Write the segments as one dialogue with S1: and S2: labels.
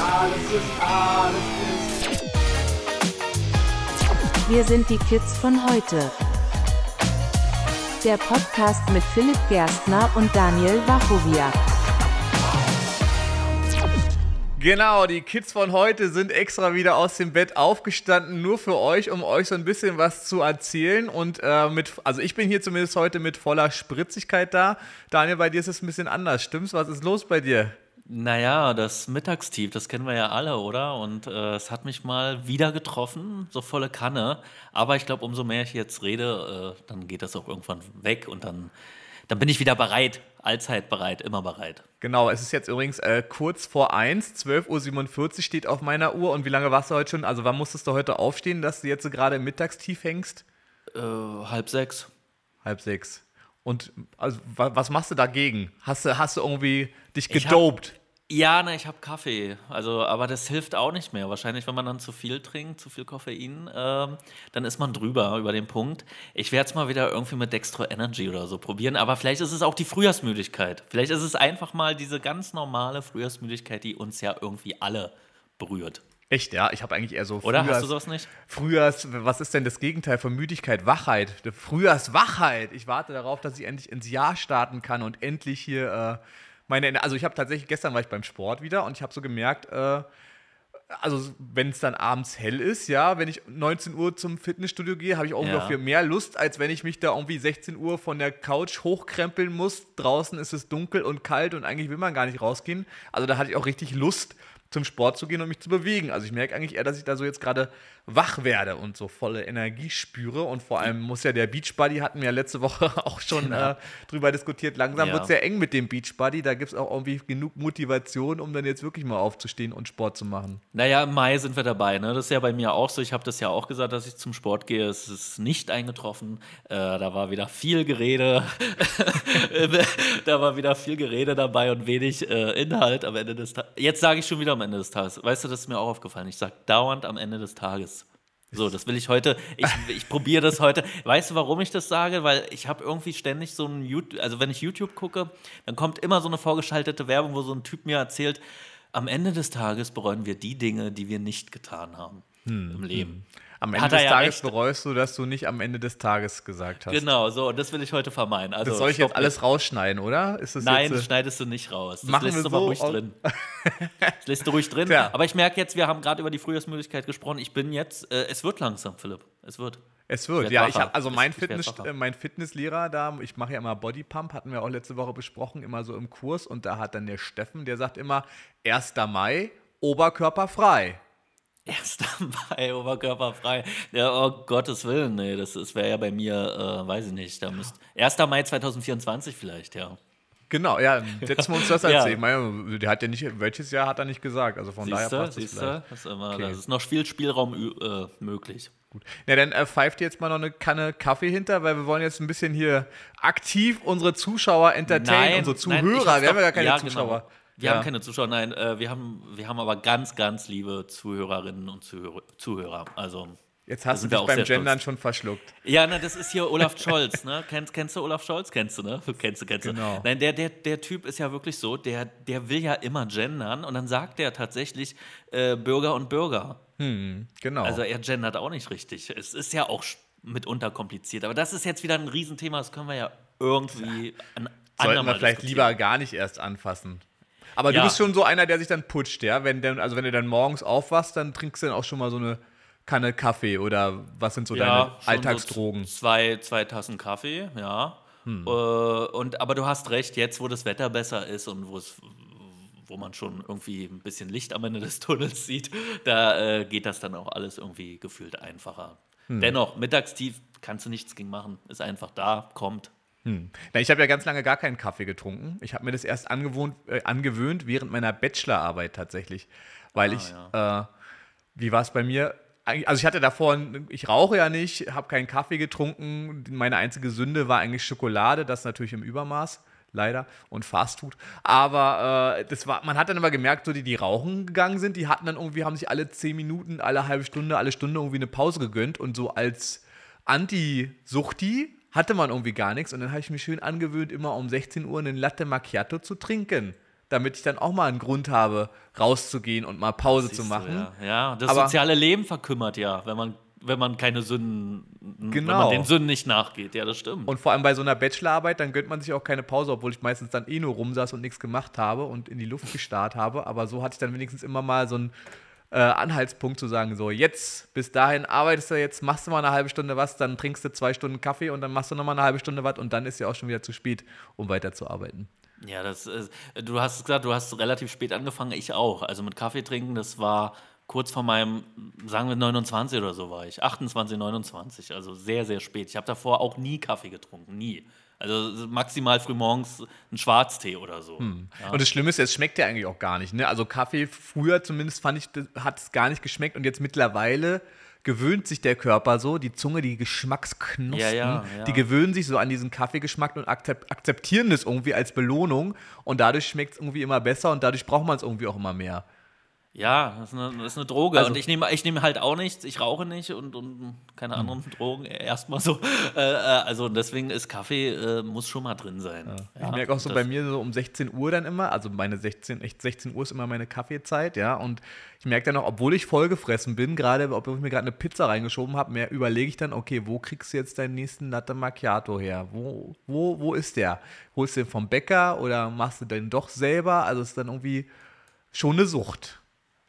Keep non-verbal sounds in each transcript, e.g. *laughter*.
S1: alles ist, alles ist.
S2: Wir sind die Kids von heute. Der Podcast mit Philipp Gerstner und Daniel Wachowiak.
S3: Genau, die Kids von heute sind extra wieder aus dem Bett aufgestanden, nur für euch, um euch so ein bisschen was zu erzählen. Und äh, mit, also ich bin hier zumindest heute mit voller Spritzigkeit da. Daniel, bei dir ist es ein bisschen anders. Stimmt's? Was ist los bei dir?
S4: Naja, das Mittagstief, das kennen wir ja alle, oder? Und äh, es hat mich mal wieder getroffen, so volle Kanne. Aber ich glaube, umso mehr ich jetzt rede, äh, dann geht das auch irgendwann weg und dann, dann bin ich wieder bereit, allzeit bereit, immer bereit.
S3: Genau, es ist jetzt übrigens äh, kurz vor 1, 12.47 Uhr steht auf meiner Uhr. Und wie lange warst du heute schon? Also wann musstest du heute aufstehen, dass du jetzt so gerade im Mittagstief hängst?
S4: Äh, halb sechs.
S3: Halb sechs. Und also, wa was machst du dagegen? Hast du, hast du irgendwie dich gedopt?
S4: Ja, na, ich habe Kaffee. Also, aber das hilft auch nicht mehr. Wahrscheinlich, wenn man dann zu viel trinkt, zu viel Koffein, ähm, dann ist man drüber über den Punkt. Ich werde es mal wieder irgendwie mit Dextro Energy oder so probieren. Aber vielleicht ist es auch die Frühjahrsmüdigkeit. Vielleicht ist es einfach mal diese ganz normale Frühjahrsmüdigkeit, die uns ja irgendwie alle berührt.
S3: Echt, ja? Ich habe eigentlich eher so
S4: Oder?
S3: Frühjahrs,
S4: Hast du sowas nicht?
S3: Frühjahrs, was ist denn das Gegenteil von Müdigkeit? Wachheit. Frühjahrswachheit. Ich warte darauf, dass ich endlich ins Jahr starten kann und endlich hier äh, meine. Also ich habe tatsächlich, gestern war ich beim Sport wieder und ich habe so gemerkt, äh, also wenn es dann abends hell ist, ja, wenn ich 19 Uhr zum Fitnessstudio gehe, habe ich auch
S4: Ja.
S3: noch viel mehr Lust, als wenn ich mich da irgendwie 16 Uhr von der Couch hochkrempeln muss. Draußen ist es dunkel und kalt und eigentlich will man gar nicht rausgehen. Also da hatte ich auch richtig Lust, zum Sport zu gehen und mich zu bewegen. Also ich merke eigentlich eher, dass ich da so jetzt gerade wach werde und so volle Energie spüre. Und vor allem muss ja der Beachbuddy, hatten wir ja letzte Woche *laughs* auch schon äh, drüber diskutiert, langsam
S4: Ja.
S3: wird es ja eng mit dem Beachbuddy. Da gibt es auch irgendwie genug Motivation, um dann jetzt wirklich mal aufzustehen und Sport zu machen.
S4: Naja, im Mai sind wir dabei. Ne? Das ist ja bei mir auch so. Ich habe das ja auch gesagt, dass ich zum Sport gehe. Es ist nicht eingetroffen. Äh, da war wieder viel Gerede. *laughs* da war wieder viel Gerede dabei und wenig äh, Inhalt am Ende des Tages. Jetzt sage ich schon wieder am Ende des Tages. Weißt du, das ist mir auch aufgefallen. Ich sage dauernd am Ende des Tages. So, das will ich heute, ich, ich probiere das heute. Weißt du, warum ich das sage? Weil ich habe irgendwie ständig so ein YouTube, also wenn ich YouTube gucke, dann kommt immer so eine vorgeschaltete Werbung, wo so ein Typ mir erzählt, am Ende des Tages bereuen wir die Dinge, die wir nicht getan haben im Leben.
S3: Am Ende des
S4: ja
S3: Tages
S4: recht.
S3: bereust du, dass du nicht am Ende des Tages gesagt hast.
S4: Genau, so, und das will ich heute vermeiden. Also,
S3: Das soll ich jetzt alles rausschneiden, oder?
S4: Mit- Nein,
S3: jetzt,
S4: das
S3: äh,
S4: schneidest du nicht raus. Das
S3: Machen
S4: lässt
S3: wir
S4: du
S3: so
S4: ruhig drin. *laughs* Das lässt du ruhig drin.
S3: Tja.
S4: Aber ich merke jetzt, wir haben gerade über die Frühjahrsmüdigkeit gesprochen. Ich bin jetzt, äh, es wird langsam, Philipp. Es wird.
S3: Es wird,
S4: werd
S3: ja. Ich hab, also
S4: Ich-
S3: mein,
S4: ich
S3: Fitness,
S4: wacher.
S3: äh, mein Fitnesslehrer da, ich mache ja immer Bodypump, hatten wir auch letzte Woche besprochen, immer so im Kurs. Und da hat dann der Steffen, der sagt immer, 1. Mai, Oberkörper frei.
S4: 1. *laughs* Mai, oberkörperfrei. Ja, oh Gottes Willen, nee, das, das wäre ja bei mir, äh, weiß ich nicht, da müsst 1. Mai 2024 vielleicht, ja.
S3: Genau, ja, setzen wir uns das
S4: Ja.
S3: erzählen. Ich meine, der hat ja nicht, welches Jahr hat er nicht gesagt. Also von daher
S4: Siehst du,
S3: passt es vielleicht.
S4: das ist, immer,
S3: Okay.
S4: das ist noch viel Spielraum äh, möglich.
S3: Gut. Na, dann äh, pfeift jetzt mal noch eine Kanne Kaffee hinter, weil wir wollen jetzt ein bisschen hier aktiv unsere Zuschauer entertainen, unsere Zuhörer.
S4: nein,
S3: wir haben ja gar keine
S4: ja,
S3: Zuschauer.
S4: Genau. Wir
S3: Ja.
S4: haben keine Zuschauer, nein, äh, wir, haben, wir haben aber ganz, ganz liebe Zuhörerinnen und Zuhörer. Zuhörer. Also,
S3: Jetzt hast du dich beim
S4: sehr stolz.
S3: Gendern schon verschluckt.
S4: Ja, na, das ist hier Olaf Scholz, ne? *laughs* Kennst, kennst du Olaf Scholz? Kennst du, ne? *laughs* Kennst du, kennst du.
S3: Genau.
S4: Nein, der, der, der Typ ist ja wirklich so, der, der will ja immer gendern und dann sagt er tatsächlich äh, Bürger und Bürger.
S3: Genau.
S4: Also er gendert auch nicht richtig. Es ist ja auch mitunter kompliziert. Aber das ist jetzt wieder ein Riesenthema, das können wir ja irgendwie an
S3: Sollten wir vielleicht lieber gar nicht erst anfassen. Aber
S4: Ja.
S3: du bist schon so einer, der sich dann putscht, ja? Wenn denn, also wenn du dann morgens aufwachst, dann trinkst du dann auch schon mal so eine Kanne Kaffee oder was sind so deine
S4: schon
S3: Alltagsdrogen?
S4: So zwei, zwei Tassen Kaffee, ja.
S3: Hm.
S4: Äh, und, aber du hast recht, jetzt wo das Wetter besser ist und wo es wo man schon irgendwie ein bisschen Licht am Ende des Tunnels sieht, da äh, geht das dann auch alles irgendwie gefühlt einfacher.
S3: Hm.
S4: Dennoch, mittagstief kannst du nichts gegen machen. Ist einfach da, kommt.
S3: Na, ich habe ja ganz lange gar keinen Kaffee getrunken. Ich habe mir das erst angewohnt, äh, angewöhnt während meiner Bachelorarbeit tatsächlich. Weil ich, äh, wie war es bei mir? Also ich hatte davor, ich rauche ja nicht, habe keinen Kaffee getrunken. Meine einzige Sünde war eigentlich Schokolade, das natürlich im Übermaß, leider, und Fastfood. Aber äh, das war, man hat dann immer gemerkt, so die, die rauchen gegangen sind, die hatten dann irgendwie, haben sich alle zehn Minuten, alle halbe Stunde, alle Stunde irgendwie eine Pause gegönnt und so als Anti-Suchti hatte man irgendwie gar nichts und dann habe ich mich schön angewöhnt, immer um 16 Uhr einen Latte Macchiato zu trinken. damit ich dann auch mal einen Grund habe, rauszugehen und mal Pause
S4: Siehst
S3: zu
S4: du,
S3: machen.
S4: ja. ja, das
S3: Aber-
S4: soziale Leben verkümmert ja, wenn man, wenn man keine Sünden, wenn
S3: Genau.
S4: man den Sünden nicht nachgeht. Ja, das stimmt.
S3: Und vor allem bei so einer Bachelorarbeit, dann gönnt man sich auch keine Pause, obwohl ich meistens dann eh nur rumsaß und nichts gemacht habe und in die Luft gestarrt habe. Aber so hatte ich dann wenigstens immer mal so einen äh, Anhaltspunkt zu sagen, so jetzt, bis dahin arbeitest du jetzt, machst du mal eine halbe Stunde was, dann trinkst du zwei Stunden Kaffee und dann machst du nochmal eine halbe Stunde was und dann ist ja auch schon wieder zu spät, um weiterzuarbeiten.
S4: Ja, das ist, du hast gesagt, du hast relativ spät angefangen, ich auch. Also mit Kaffee trinken, das war kurz vor meinem, sagen wir 29 oder so war ich, 28, 29, also sehr, sehr spät. Ich habe davor auch nie Kaffee getrunken, nie. Also maximal frühmorgens ein Schwarztee oder so. Ja.
S3: Und das Schlimme ist, es schmeckt ja eigentlich auch gar nicht. Ne? Also Kaffee, früher zumindest fand ich, hat es gar nicht geschmeckt und jetzt mittlerweile gewöhnt sich der Körper so, die Zunge, die Geschmacksknospen,
S4: Ja, ja, ja.
S3: die gewöhnen sich so an diesen Kaffeegeschmack und akzep akzeptieren das irgendwie als Belohnung und dadurch schmeckt es irgendwie immer besser und dadurch braucht man es irgendwie auch immer mehr.
S4: Ja, das ist eine, das ist eine Droge.
S3: Also-
S4: und ich nehme ich nehme halt auch nichts, ich rauche nicht und, und keine
S3: Hm.
S4: anderen Drogen, erstmal so. *laughs* Äh, äh, also deswegen ist Kaffee, äh, muss schon mal drin sein. Ja,
S3: ich merke auch so bei mir so um 16 Uhr dann immer, also meine 16, echt 16 Uhr ist immer meine Kaffeezeit, ja, und ich merke dann auch, obwohl ich vollgefressen bin, gerade, obwohl ich mir gerade eine Pizza reingeschoben habe, mehr überlege ich dann, okay, wo kriegst du jetzt deinen nächsten Latte Macchiato her? Wo, wo, wo ist der? Holst du den vom Bäcker oder machst du den doch selber? Also es ist dann irgendwie schon eine Sucht.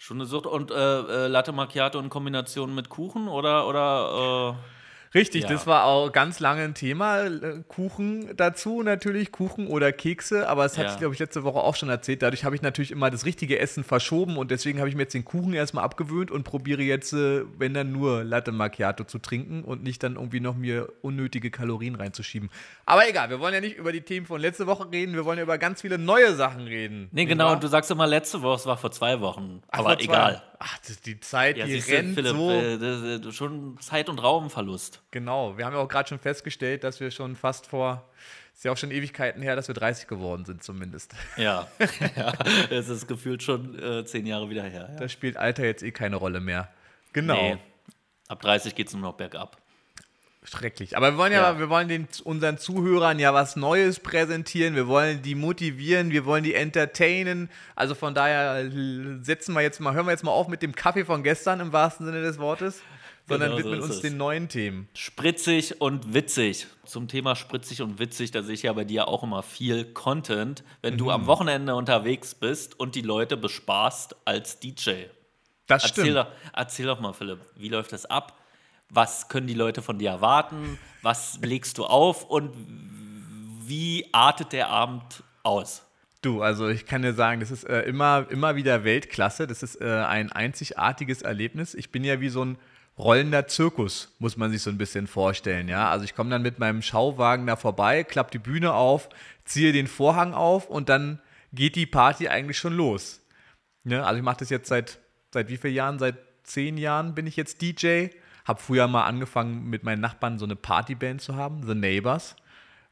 S4: Schon eine Sucht. Und äh, äh, Latte Macchiato in Kombination mit Kuchen oder, oder
S3: Richtig,
S4: Ja.
S3: das war auch ganz lange ein Thema. Äh, Kuchen dazu natürlich, Kuchen oder Kekse, aber das hatte
S4: Ja.
S3: ich, glaube ich, letzte Woche auch schon erzählt. Dadurch habe ich natürlich immer das richtige Essen verschoben und deswegen habe ich mir jetzt den Kuchen erstmal abgewöhnt und probiere jetzt, äh, wenn dann nur Latte Macchiato zu trinken und nicht dann irgendwie noch mir unnötige Kalorien reinzuschieben. Aber egal, wir wollen ja nicht über die Themen von letzte Woche reden, wir wollen ja über ganz viele neue Sachen reden.
S4: Nee, genau,
S3: wahr?
S4: und du sagst immer letzte Woche, es war vor zwei Wochen.
S3: Ach,
S4: aber egal.
S3: Ach, die Zeit,
S4: Ja,
S3: die rennt
S4: Philipp,
S3: so.
S4: äh, das, schon Zeit- und Raumverlust.
S3: Genau, wir haben ja auch gerade schon festgestellt, dass wir schon fast vor, ist ja auch schon Ewigkeiten her, dass wir 30 geworden sind zumindest.
S4: Ja, *laughs* ja es ist gefühlt schon äh, zehn Jahre wieder her. Ja.
S3: Da spielt Alter jetzt eh keine Rolle mehr. Genau.
S4: Nee, ab 30 geht es nur noch bergab.
S3: Schrecklich. Aber wir wollen ja,
S4: Ja.
S3: wir wollen den, unseren Zuhörern ja was Neues präsentieren. Wir wollen die motivieren, wir wollen die entertainen. Also von daher l- setzen wir jetzt mal, hören wir jetzt mal auf mit dem Kaffee von gestern im wahrsten Sinne des Wortes, sondern
S4: Genau so
S3: widmen
S4: ist
S3: uns
S4: es.
S3: den neuen Themen.
S4: Spritzig und witzig. Zum Thema spritzig und witzig, da sehe ich ja bei dir auch immer viel Content, wenn du
S3: Mhm.
S4: am Wochenende unterwegs bist und die Leute bespaßt als DJ.
S3: Das
S4: Erzähl
S3: stimmt.
S4: doch, erzähl doch mal, Philipp, wie läuft das ab? Was können die Leute von dir erwarten? Was legst du auf? Und wie artet der Abend aus?
S3: Du, also ich kann dir sagen, das ist äh, immer, immer wieder Weltklasse. Das ist äh, ein einzigartiges Erlebnis. Ich bin ja wie so ein rollender Zirkus, muss man sich so ein bisschen vorstellen. Ja? Also ich komme dann mit meinem Schauwagen da vorbei, klappe die Bühne auf, ziehe den Vorhang auf und dann geht die Party eigentlich schon los. Ne? Also ich mache das jetzt seit, seit wie vielen Jahren? Seit zehn Jahren bin ich jetzt DJ. Habe früher mal angefangen, mit meinen Nachbarn so eine Partyband zu haben, The Neighbors.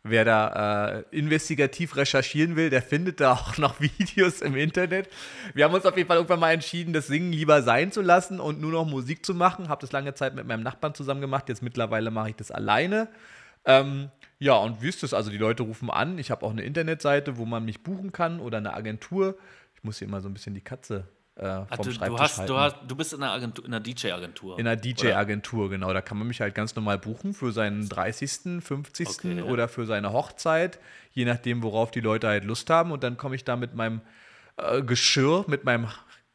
S3: Wer da äh, investigativ recherchieren will, der findet da *laughs* auch noch Videos im Internet. Wir haben uns auf jeden Fall irgendwann mal entschieden, das Singen lieber sein zu lassen und nur noch Musik zu machen. Habe das lange Zeit mit meinem Nachbarn zusammen gemacht. Jetzt mittlerweile mache ich das alleine. Ähm, ja, und wie ist das? Also die Leute rufen an. Ich habe auch eine Internetseite, wo man mich buchen kann oder eine Agentur. Ich muss hier immer so ein bisschen die Katze äh, vom
S4: Ah, du,
S3: Schreibtisch
S4: du, hast,
S3: halten.
S4: du, hast, du bist in einer, Agentur- in einer DJ-Agentur.
S3: In einer DJ-Agentur, genau. Da kann man mich halt ganz normal buchen für seinen 30., 50.
S4: Okay.
S3: oder für seine Hochzeit, je nachdem, worauf die Leute halt Lust haben. Und dann komme ich da mit meinem äh, Geschirr, mit meinem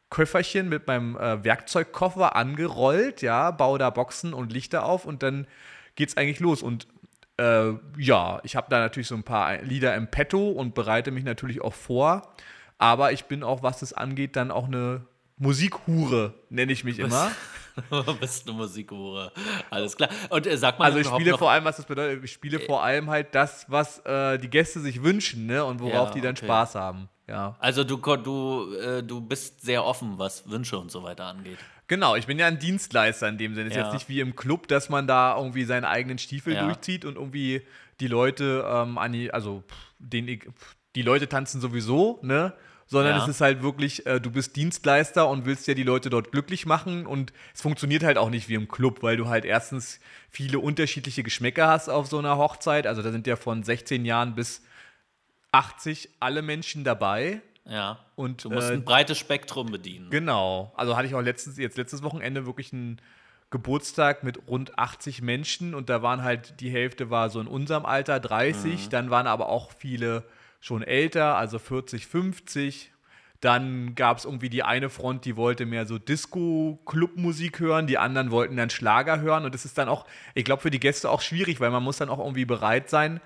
S3: Köfferchen, mit meinem äh, Werkzeugkoffer angerollt, ja, baue da Boxen und Lichter auf und dann geht's eigentlich los. Und äh, ja, ich habe da natürlich so ein paar Lieder im Petto und bereite mich natürlich auch vor. Aber ich bin auch, was das angeht, dann auch eine Musikhure, nenne ich mich immer.
S4: Du *laughs* bist eine Musikhure. Alles klar. Und äh, sag mal,
S3: Also ich spiele vor allem, was das bedeutet, ich spiele vor allem halt das, was äh, die Gäste sich wünschen, ne? Und worauf
S4: Ja,
S3: die dann
S4: okay.
S3: Spaß haben. Ja.
S4: Also du, du, äh, du bist sehr offen, was Wünsche und so weiter angeht.
S3: Genau, ich bin ja ein Dienstleister in dem Sinne. Ist
S4: Ja.
S3: jetzt nicht wie im Club, dass man da irgendwie seinen eigenen Stiefel
S4: Ja.
S3: durchzieht und irgendwie die Leute ähm, an die, also pff, den, pff, die Leute tanzen sowieso, ne? Sondern
S4: Ja.
S3: es ist halt wirklich, äh, du bist Dienstleister und willst ja die Leute dort glücklich machen und es funktioniert halt auch nicht wie im Club, weil du halt erstens viele unterschiedliche Geschmäcker hast auf so einer Hochzeit. Also da sind ja von 16 Jahren bis 80 alle Menschen dabei.
S4: Ja.
S3: Und,
S4: du musst
S3: äh,
S4: ein breites Spektrum bedienen.
S3: Genau. Also hatte ich auch letztens, jetzt letztes Wochenende wirklich einen Geburtstag mit rund 80 Menschen und da waren halt, die Hälfte war so in unserem Alter, 30, dann waren aber auch viele schon älter, also 40, 50. Dann gab es irgendwie die eine Front, die wollte mehr so Disco-Club-Musik hören, die anderen wollten dann Schlager hören. Und das ist dann auch, ich glaube, für die Gäste auch schwierig, weil man muss dann auch irgendwie bereit sein,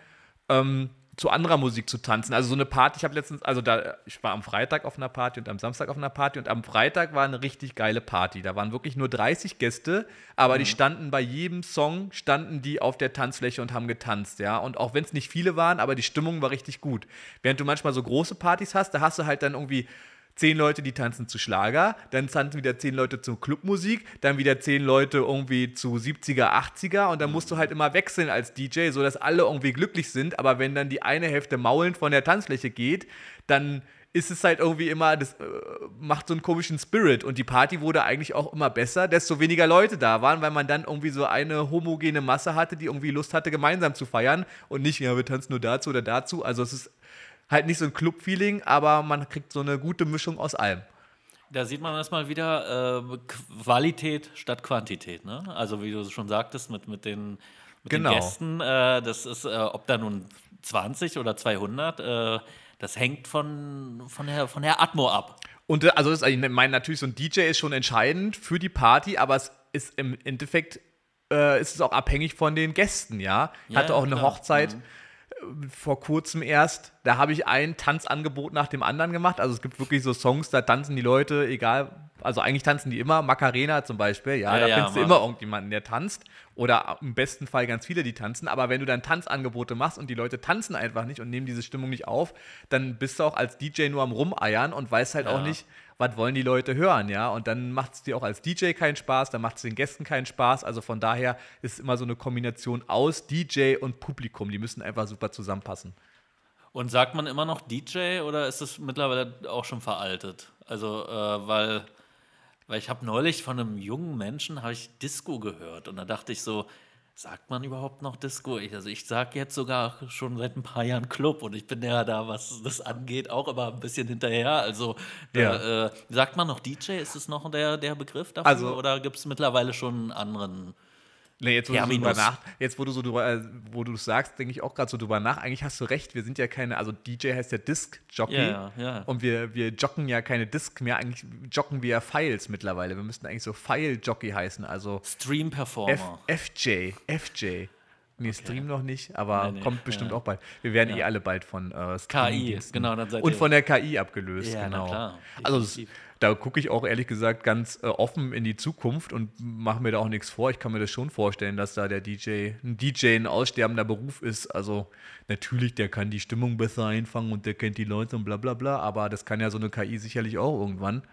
S3: ähm, zu anderer Musik zu tanzen. Also so eine Party, ich habe letztens, also da, ich war am Freitag auf einer Party und am Samstag auf einer Party und am Freitag war eine richtig geile Party. Da waren wirklich nur 30 Gäste, aber die standen bei jedem Song, standen die auf der Tanzfläche und haben getanzt, ja. Und auch wenn es nicht viele waren, aber die Stimmung war richtig gut. Während du manchmal so große Partys hast, da hast du halt dann irgendwie zehn Leute, die tanzen zu Schlager, dann tanzen wieder zehn Leute zu Clubmusik, dann wieder zehn Leute irgendwie zu 70er, 80er und dann musst du halt immer wechseln als DJ, sodass alle irgendwie glücklich sind, aber wenn dann die eine Hälfte maulend von der Tanzfläche geht, dann ist es halt irgendwie immer, das äh, macht so einen komischen Spirit und die Party wurde eigentlich auch immer besser, desto weniger Leute da waren, weil man dann irgendwie so eine homogene Masse hatte, die irgendwie Lust hatte, gemeinsam zu feiern und nicht, ja, wir tanzen nur dazu oder dazu. Also es ist halt nicht so ein Club-Feeling, aber man kriegt so eine gute Mischung aus allem.
S4: Da sieht man erstmal wieder äh, Qualität statt Quantität. Ne? Also wie du schon sagtest, mit, mit, den, mit
S3: Genau.
S4: den Gästen, äh, das ist, äh, ob da nun 20 oder 200, äh, das hängt von, von, der, von der Atmo ab.
S3: Und äh, also das, ich meine natürlich, so ein DJ ist schon entscheidend für die Party, aber es ist im Endeffekt äh, ist es auch abhängig von den Gästen, ja. Ich
S4: Ja,
S3: hatte auch eine
S4: klar. Mhm.
S3: Hochzeit äh, vor kurzem erst, da habe ich ein Tanzangebot nach dem anderen gemacht. Also es gibt wirklich so Songs, da tanzen die Leute, egal, also eigentlich tanzen die immer, Macarena zum Beispiel, ja,
S4: Ja,
S3: da
S4: ja,
S3: findest du immer irgendjemanden, der tanzt. Oder im besten Fall ganz viele, die tanzen. Aber wenn du dann Tanzangebote machst und die Leute tanzen einfach nicht und nehmen diese Stimmung nicht auf, dann bist du auch als DJ nur am Rumeiern und weißt halt auch
S4: Ja.
S3: nicht, was wollen die Leute hören, ja? Und dann macht es dir auch als DJ keinen Spaß, dann macht es den Gästen keinen Spaß. Also von daher ist es immer so eine Kombination aus DJ und Publikum. Die müssen einfach super zusammenpassen.
S4: Und sagt man immer noch DJ oder ist es mittlerweile auch schon veraltet? Also, äh, weil, weil ich habe neulich von einem jungen Menschen habe ich Disco gehört und da dachte ich so, sagt man überhaupt noch Disco? Ich, also ich sage jetzt sogar schon seit ein paar Jahren Club und ich bin ja da, was das angeht, auch immer ein bisschen hinterher. Also da, äh, sagt man noch DJ? Ist es noch der, der Begriff dafür?
S3: Also-
S4: oder gibt es mittlerweile schon einen anderen?
S3: Nee, jetzt, wo du, so nach, jetzt, wo du so drüber, äh, wo du sagst, denke ich auch gerade so drüber nach. Eigentlich hast du recht, wir sind ja keine, also DJ heißt ja Disc-Jockey.
S4: Ja, ja.
S3: Und wir, wir joggen ja keine Disc mehr, eigentlich joggen wir ja Files mittlerweile. Wir müssten eigentlich so File-Jockey heißen, also
S4: Stream
S3: F,
S4: Performer.
S3: FJ, FJ. Nee, Stream noch nicht, aber
S4: Nee, nee,
S3: kommt bestimmt
S4: ja.
S3: auch bald. Wir werden eh
S4: Ja.
S3: alle bald von äh,
S4: KI, genau, dann seid
S3: Und
S4: ihr-
S3: von der KI abgelöst,
S4: Ja, na
S3: genau.
S4: klar,
S3: also
S4: definitiv.
S3: Da gucke ich auch ehrlich gesagt ganz äh, offen in die Zukunft und mache mir da auch nichts vor. Ich kann mir das schon vorstellen, dass da der DJ, ein DJ ein aussterbender Beruf ist. Also natürlich, der kann die Stimmung besser einfangen und der kennt die Leute und bla bla bla, aber das kann ja so eine KI sicherlich auch irgendwann.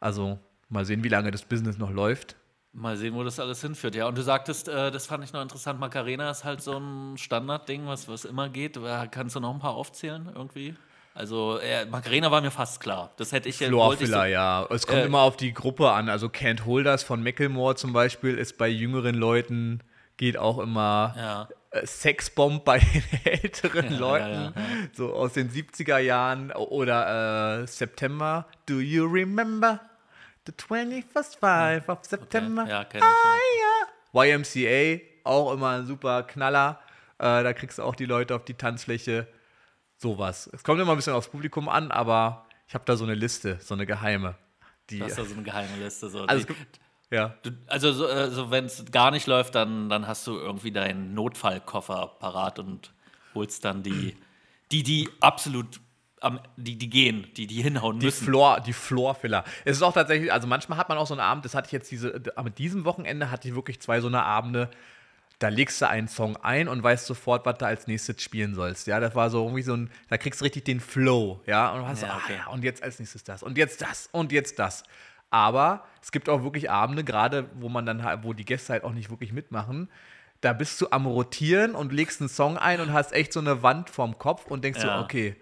S3: Also mal sehen, wie lange das Business noch läuft.
S4: Mal sehen, wo das alles hinführt. Ja, und du sagtest, äh, das fand ich noch interessant, Macarena ist halt so ein Standardding, was, was immer geht. Äh, Kannst du noch ein paar aufzählen irgendwie? Also, äh, Macarena war mir fast klar. Das hätte ich so-
S3: Floorfiller, ja. Es kommt
S4: Äh,
S3: immer auf die Gruppe an. Also Can't Holders von Macklemore zum Beispiel ist bei jüngeren Leuten, geht auch immer
S4: Ja.
S3: äh, Sexbomb bei den *laughs* älteren
S4: Ja,
S3: Leuten,
S4: ja,
S3: so aus den 70er Jahren oder äh, September. Do you remember the 21st five of September?
S4: Ja, kenn ich.
S3: Ah, ja. YMCA, auch immer ein super Knaller. Äh, da kriegst du auch die Leute auf die Tanzfläche. Sowas. Es kommt immer ein bisschen aufs Publikum an, aber ich habe da so eine Liste, so eine geheime. Die,
S4: Das ist da so eine geheime Liste. So.
S3: also,
S4: Die-
S3: gibt, ja.
S4: du, also, so, äh, so, wenn es gar nicht läuft, dann, dann hast du irgendwie deinen Notfallkoffer parat und holst dann die, die, die absolut, am, die, die gehen, die, die hinhauen
S3: Die
S4: müssen.
S3: Floor, die Floorfiller. Es ist auch tatsächlich, also manchmal hat man auch so einen Abend, das hatte ich jetzt diese, mit diesem Wochenende hatte ich wirklich zwei so eine Abende, da legst du einen Song ein und weißt sofort, was du als nächstes spielen sollst. Ja, das war so irgendwie so ein, da kriegst du richtig den Flow, ja, und du hast
S4: Ja,
S3: so,
S4: okay.
S3: ah, ja, und jetzt als nächstes das und jetzt das und jetzt das. Aber es gibt auch wirklich Abende, gerade wo man dann halt, wo die Gäste halt auch nicht wirklich mitmachen, da bist du am Rotieren und legst einen Song ein und hast echt so eine Wand vorm Kopf und denkst
S4: Ja.
S3: so, okay,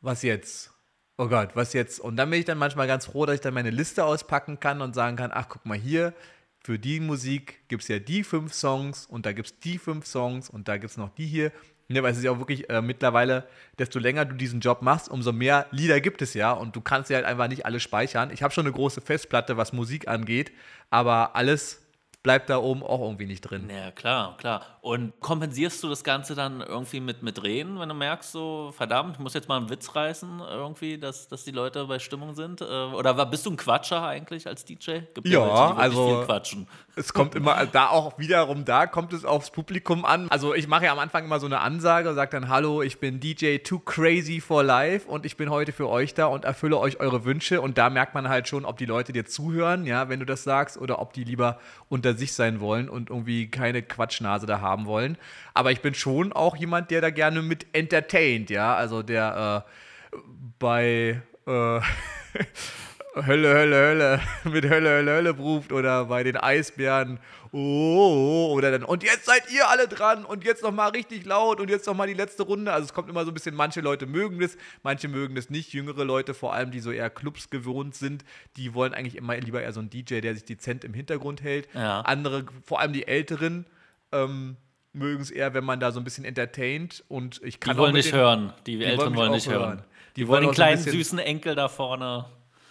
S3: was jetzt? Oh Gott, was jetzt? Und dann bin ich dann manchmal ganz froh, dass ich dann meine Liste auspacken kann und sagen kann, ach, guck mal hier, für die Musik gibt es ja die fünf Songs und da gibt es die fünf Songs und da gibt es noch die hier. Ja, weil es ist ja auch wirklich äh, mittlerweile, desto länger du diesen Job machst, umso mehr Lieder gibt es ja und du kannst ja halt einfach nicht alle speichern. Ich habe schon eine große Festplatte, was Musik angeht, aber alles bleibt da oben auch irgendwie nicht drin.
S4: Ja, klar, klar. Und kompensierst du das Ganze dann irgendwie mit, mit Reden, wenn du merkst, so, verdammt, ich muss jetzt mal einen Witz reißen, irgendwie, dass, dass die Leute bei Stimmung sind? Äh, oder bist du ein Quatscher eigentlich als DJ?
S3: Gibt ja, also viel quatschen. es kommt immer, da auch wiederum, da kommt es aufs Publikum an. Also ich mache ja am Anfang immer so eine Ansage, sage dann, hallo, ich bin DJ Too Crazy for Life und ich bin heute für euch da und erfülle euch eure Wünsche. Und da merkt man halt schon, ob die Leute dir zuhören, ja, wenn du das sagst, oder ob die lieber unter sich sein wollen und irgendwie keine Quatschnase da haben wollen. Aber ich bin schon auch jemand, der da gerne mit entertaint, ja. Also der äh, bei äh, *laughs* Hölle, Hölle, Hölle *laughs* mit Hölle, Hölle, Hölle ruft oder bei den Eisbären oh, oh, oder dann und jetzt seid ihr alle dran und jetzt noch mal richtig laut und jetzt noch mal die letzte Runde. Also es kommt immer so ein bisschen, manche Leute mögen das, manche mögen das nicht. Jüngere Leute, vor allem die so eher Clubs gewohnt sind, die wollen eigentlich immer lieber eher so einen DJ, der sich dezent im Hintergrund hält. Ja. Andere, vor allem die Älteren, ähm, mögen es eher, wenn man da so ein bisschen entertaint und ich kann
S4: Die wollen nicht den, hören, die, die Eltern wollen nicht hören. hören. Die, die wollen den kleinen so süßen Enkel da vorne.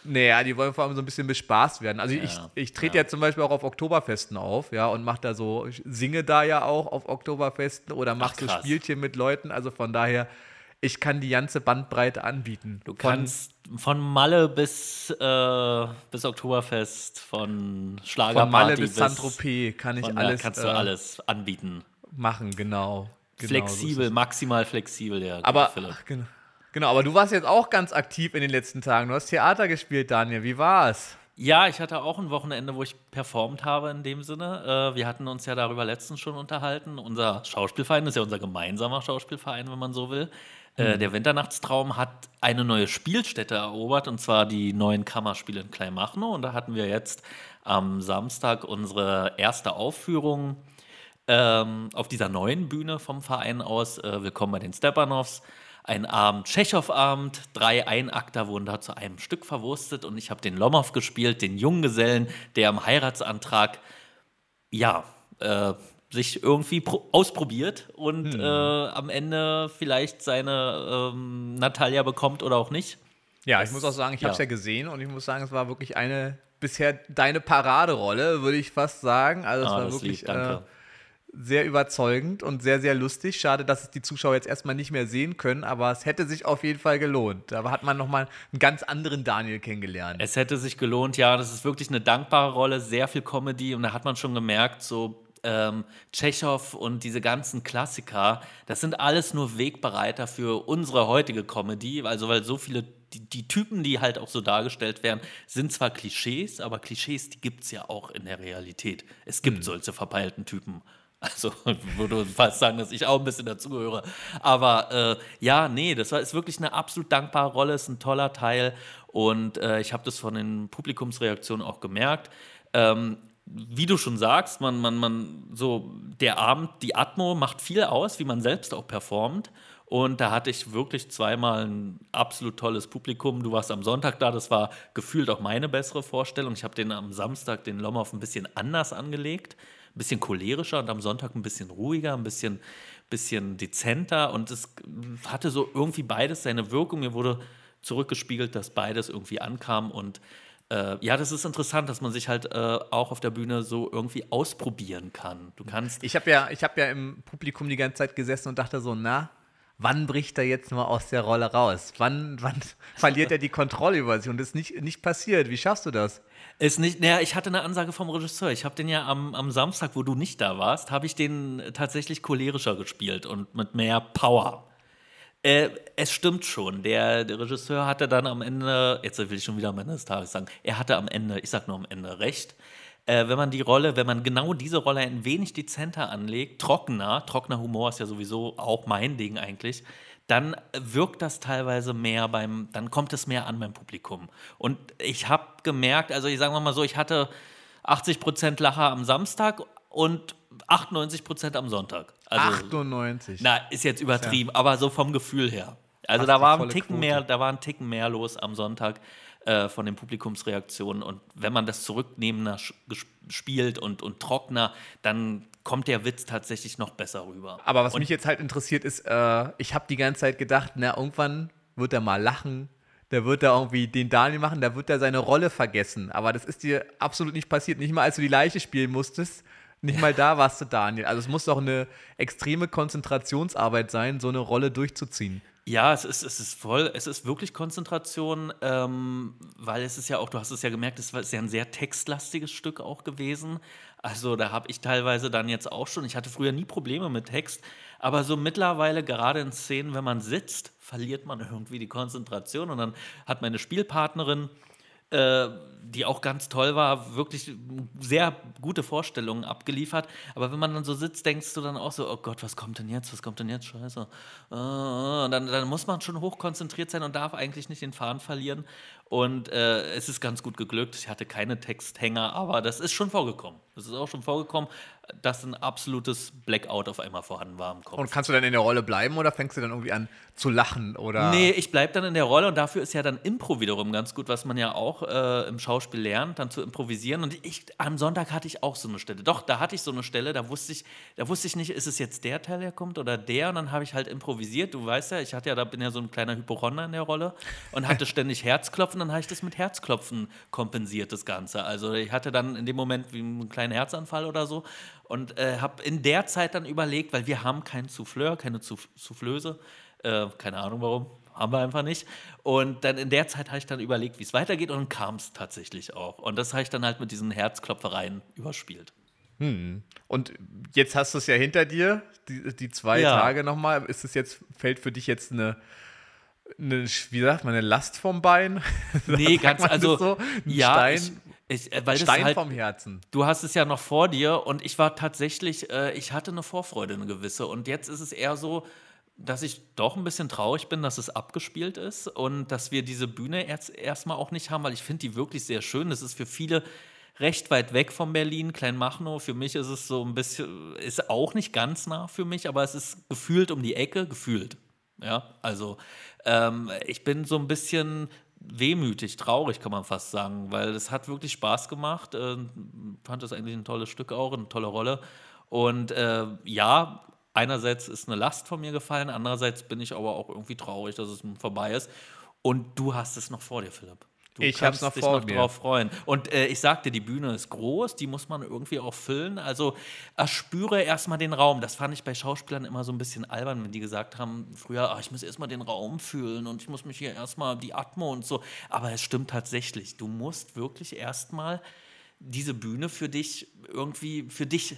S3: Naja, die wollen vor allem so ein bisschen bespaßt werden. Also ja, ich, ich trete ja. ja. zum Beispiel auch auf Oktoberfesten auf, ja, und mache da so, ich singe da ja auch auf Oktoberfesten oder mache so Spielchen mit Leuten. Also von daher, ich kann die ganze Bandbreite anbieten.
S4: Du kannst von, Malle bis, äh, bis Oktoberfest, von Schlagerparty Von Malle bis,
S3: bis Saint-Tropez kann ich von, alles.
S4: kannst du äh, alles anbieten.
S3: Machen, genau.
S4: genau flexibel, so maximal flexibel, der
S3: Aber, ach, genau. Genau, aber du warst jetzt auch ganz aktiv in den letzten Tagen. Du hast Theater gespielt, Daniel. Wie war's?
S4: Ja, ich hatte auch ein Wochenende, wo ich performt habe in dem Sinne. Äh, wir hatten uns ja darüber letztens schon unterhalten. Unser Schauspielverein ist ja unser gemeinsamer Schauspielverein, wenn man so will. Äh, mhm. Der Winternachtstraum hat eine neue Spielstätte erobert, und zwar die neuen Kammerspiele in Kleinmachnow. Und da hatten wir jetzt am Samstag unsere erste Aufführung ähm, auf dieser neuen Bühne vom Verein aus. Äh, willkommen bei den Stepanovs ein Abend Tschechow-Abend, drei Einakter wurden da zu einem Stück verwurstet und ich habe den Lomov gespielt, den Junggesellen, der im Heiratsantrag, ja, äh, sich irgendwie ausprobiert und hm. äh, am Ende vielleicht seine ähm, Natalia bekommt oder auch nicht.
S3: Ja, ich muss auch sagen, ich ja. habe es ja gesehen und ich muss sagen, es war wirklich eine bisher deine Paraderolle, würde ich fast sagen. Also es ah, war wirklich. Lieb, danke. Äh, sehr überzeugend und sehr, sehr lustig. Schade, dass es die Zuschauer jetzt erstmal nicht mehr sehen können, aber es hätte sich auf jeden Fall gelohnt. Da hat man nochmal einen ganz anderen Daniel kennengelernt.
S4: Es hätte sich gelohnt, ja. Das ist wirklich eine dankbare Rolle, sehr viel Comedy und da hat man schon gemerkt, so ähm, Tschechow und diese ganzen Klassiker, das sind alles nur Wegbereiter für unsere heutige Comedy. Also, weil so viele, die, die Typen, die halt auch so dargestellt werden, sind zwar Klischees, aber Klischees, die gibt es ja auch in der Realität. Es gibt mhm. solche verpeilten Typen. Also *laughs* würde fast sagen, dass ich auch ein bisschen dazugehöre. Aber äh, ja, nee, das war, ist wirklich eine absolut dankbare Rolle, ist ein toller Teil. Und äh, ich habe das von den Publikumsreaktionen auch gemerkt. Ähm, wie du schon sagst, man, man, man, so der Abend, die Atmo macht viel aus, wie man selbst auch performt. Und da hatte ich wirklich zweimal ein absolut tolles Publikum. Du warst am Sonntag da, das war gefühlt auch meine bessere Vorstellung. Ich habe den am Samstag, den Lomhoff, ein bisschen anders angelegt ein bisschen cholerischer und am Sonntag ein bisschen ruhiger, ein bisschen, bisschen dezenter. Und es hatte so irgendwie beides seine Wirkung. Mir wurde zurückgespiegelt, dass beides irgendwie ankam. Und äh, ja, das ist interessant, dass man sich halt äh, auch auf der Bühne so irgendwie ausprobieren kann. Du kannst.
S3: Ich habe ja, hab ja im Publikum die ganze Zeit gesessen und dachte so, na, wann bricht er jetzt mal aus der Rolle raus? Wann, wann *laughs* verliert er die Kontrolle über sich? Und das ist nicht, nicht passiert. Wie schaffst du das?
S4: Ist nicht, naja, ich hatte eine Ansage vom Regisseur. Ich habe den ja am, am Samstag, wo du nicht da warst, habe ich den tatsächlich cholerischer gespielt und mit mehr Power. Äh, es stimmt schon. Der, der, Regisseur hatte dann am Ende, jetzt will ich schon wieder am Ende des Tages sagen, er hatte am Ende, ich sag nur am Ende, recht. Äh, wenn man die Rolle, wenn man genau diese Rolle ein wenig dezenter anlegt, trockener, trockener Humor ist ja sowieso auch mein Ding eigentlich, dann wirkt das teilweise mehr beim, dann kommt es mehr an beim Publikum. Und ich habe gemerkt, also ich sage mal so, ich hatte 80% Lacher am Samstag und 98% am Sonntag. Also,
S3: 98.
S4: Na, ist jetzt übertrieben, ja. aber so vom Gefühl her. Also da war ein Ticken Quote. mehr, da war ein Ticken mehr los am Sonntag. äh, von den Publikumsreaktionen. Und wenn man das zurücknehmender spielt und, und trockener, dann kommt der Witz tatsächlich noch besser rüber.
S3: Aber was
S4: und
S3: mich jetzt halt interessiert ist, äh, ich habe die ganze Zeit gedacht, na, irgendwann wird er mal lachen, der wird da irgendwie den Daniel machen, da wird er seine Rolle vergessen. Aber das ist dir absolut nicht passiert. Nicht mal, als du die Leiche spielen musstest, nicht mal da warst du Daniel. Also es muss doch eine extreme Konzentrationsarbeit sein, so eine Rolle durchzuziehen.
S4: Ja, es ist, es ist voll, es ist wirklich Konzentration, ähm, weil es ist ja auch, du hast es ja gemerkt, es ist ja ein sehr textlastiges Stück auch gewesen. Also da habe ich teilweise dann jetzt auch schon, ich hatte früher nie Probleme mit Text, aber so mittlerweile, gerade in Szenen, wenn man sitzt, verliert man irgendwie die Konzentration und dann hat meine Spielpartnerin äh, die auch ganz toll war, wirklich sehr gute Vorstellungen abgeliefert. Aber wenn man dann so sitzt, denkst du dann auch so, oh Gott, was kommt denn jetzt? Was kommt denn jetzt? Scheiße. Äh, dann, dann muss man schon hochkonzentriert sein und darf eigentlich nicht den Faden verlieren. Und äh, es ist ganz gut geglückt. Ich hatte keine Texthänger, aber das ist schon vorgekommen. Das ist auch schon vorgekommen, dass ein absolutes Blackout auf einmal vorhanden war im Kopf.
S3: Und kannst du dann in der Rolle bleiben oder fängst du dann irgendwie an zu lachen? Oder?
S4: Nee, ich bleibe dann in der Rolle und dafür ist ja dann Impro wiederum ganz gut, was man ja auch äh, im Schauspiel lernt, dann zu improvisieren. Und ich, am Sonntag hatte ich auch so eine Stelle. Doch, da hatte ich so eine Stelle, da wusste ich, da wusste ich nicht, ist es jetzt der Teil, der kommt oder der? Und dann habe ich halt improvisiert. Du weißt ja, ich hatte ja, da bin ja so ein kleiner Hypochonder in der Rolle und hatte *laughs* ständig Herzklopfen. Dann habe ich das mit Herzklopfen kompensiert, das Ganze. Also ich hatte dann in dem Moment wie einen kleinen Herzanfall oder so und äh, habe in der Zeit dann überlegt, weil wir haben keinen Souffleur, keine Soufflöse, äh, keine Ahnung warum, haben wir einfach nicht. Und dann in der Zeit habe ich dann überlegt, wie es weitergeht und dann kam es tatsächlich auch. Und das habe ich dann halt mit diesen Herzklopfereien überspielt.
S3: Hm. Und jetzt hast du es ja hinter dir, die, die zwei ja. Tage nochmal. Ist es jetzt, fällt für dich jetzt eine, eine, wie sagt man, eine Last vom Bein? *laughs*
S4: Nee, ganz, also, so? ja, Stein,
S3: ich, ich, äh, weil Stein halt, vom Herzen.
S4: Du hast es ja noch vor dir und ich war tatsächlich, äh, ich hatte eine Vorfreude, eine gewisse. Und jetzt ist es eher so, dass ich doch ein bisschen traurig bin, dass es abgespielt ist und dass wir diese Bühne erst erstmal auch nicht haben, weil ich finde die wirklich sehr schön. Das ist für viele recht weit weg von Berlin, Kleinmachnow. Für mich ist es so ein bisschen, ist auch nicht ganz nah für mich, aber es ist gefühlt um die Ecke, gefühlt. Ja, also ähm, ich bin so ein bisschen wehmütig, traurig, kann man fast sagen, weil es hat wirklich Spaß gemacht. Äh, fand das eigentlich ein tolles Stück auch, eine tolle Rolle. Und äh, ja, einerseits ist eine Last von mir gefallen, andererseits bin ich aber auch irgendwie traurig, dass es vorbei ist. Und du hast es noch vor dir, Philipp. Du
S3: ich kannst
S4: noch
S3: dich noch
S4: mir. drauf freuen. Und äh, ich sagte, die Bühne ist groß, die muss man irgendwie auch füllen. Also erspüre erstmal den Raum. Das fand ich bei Schauspielern immer so ein bisschen albern, wenn die gesagt haben, früher, ach, ich muss erstmal den Raum fühlen und ich muss mich hier erstmal die Atmo und so. Aber es stimmt tatsächlich. Du musst wirklich erstmal diese Bühne für dich irgendwie für dich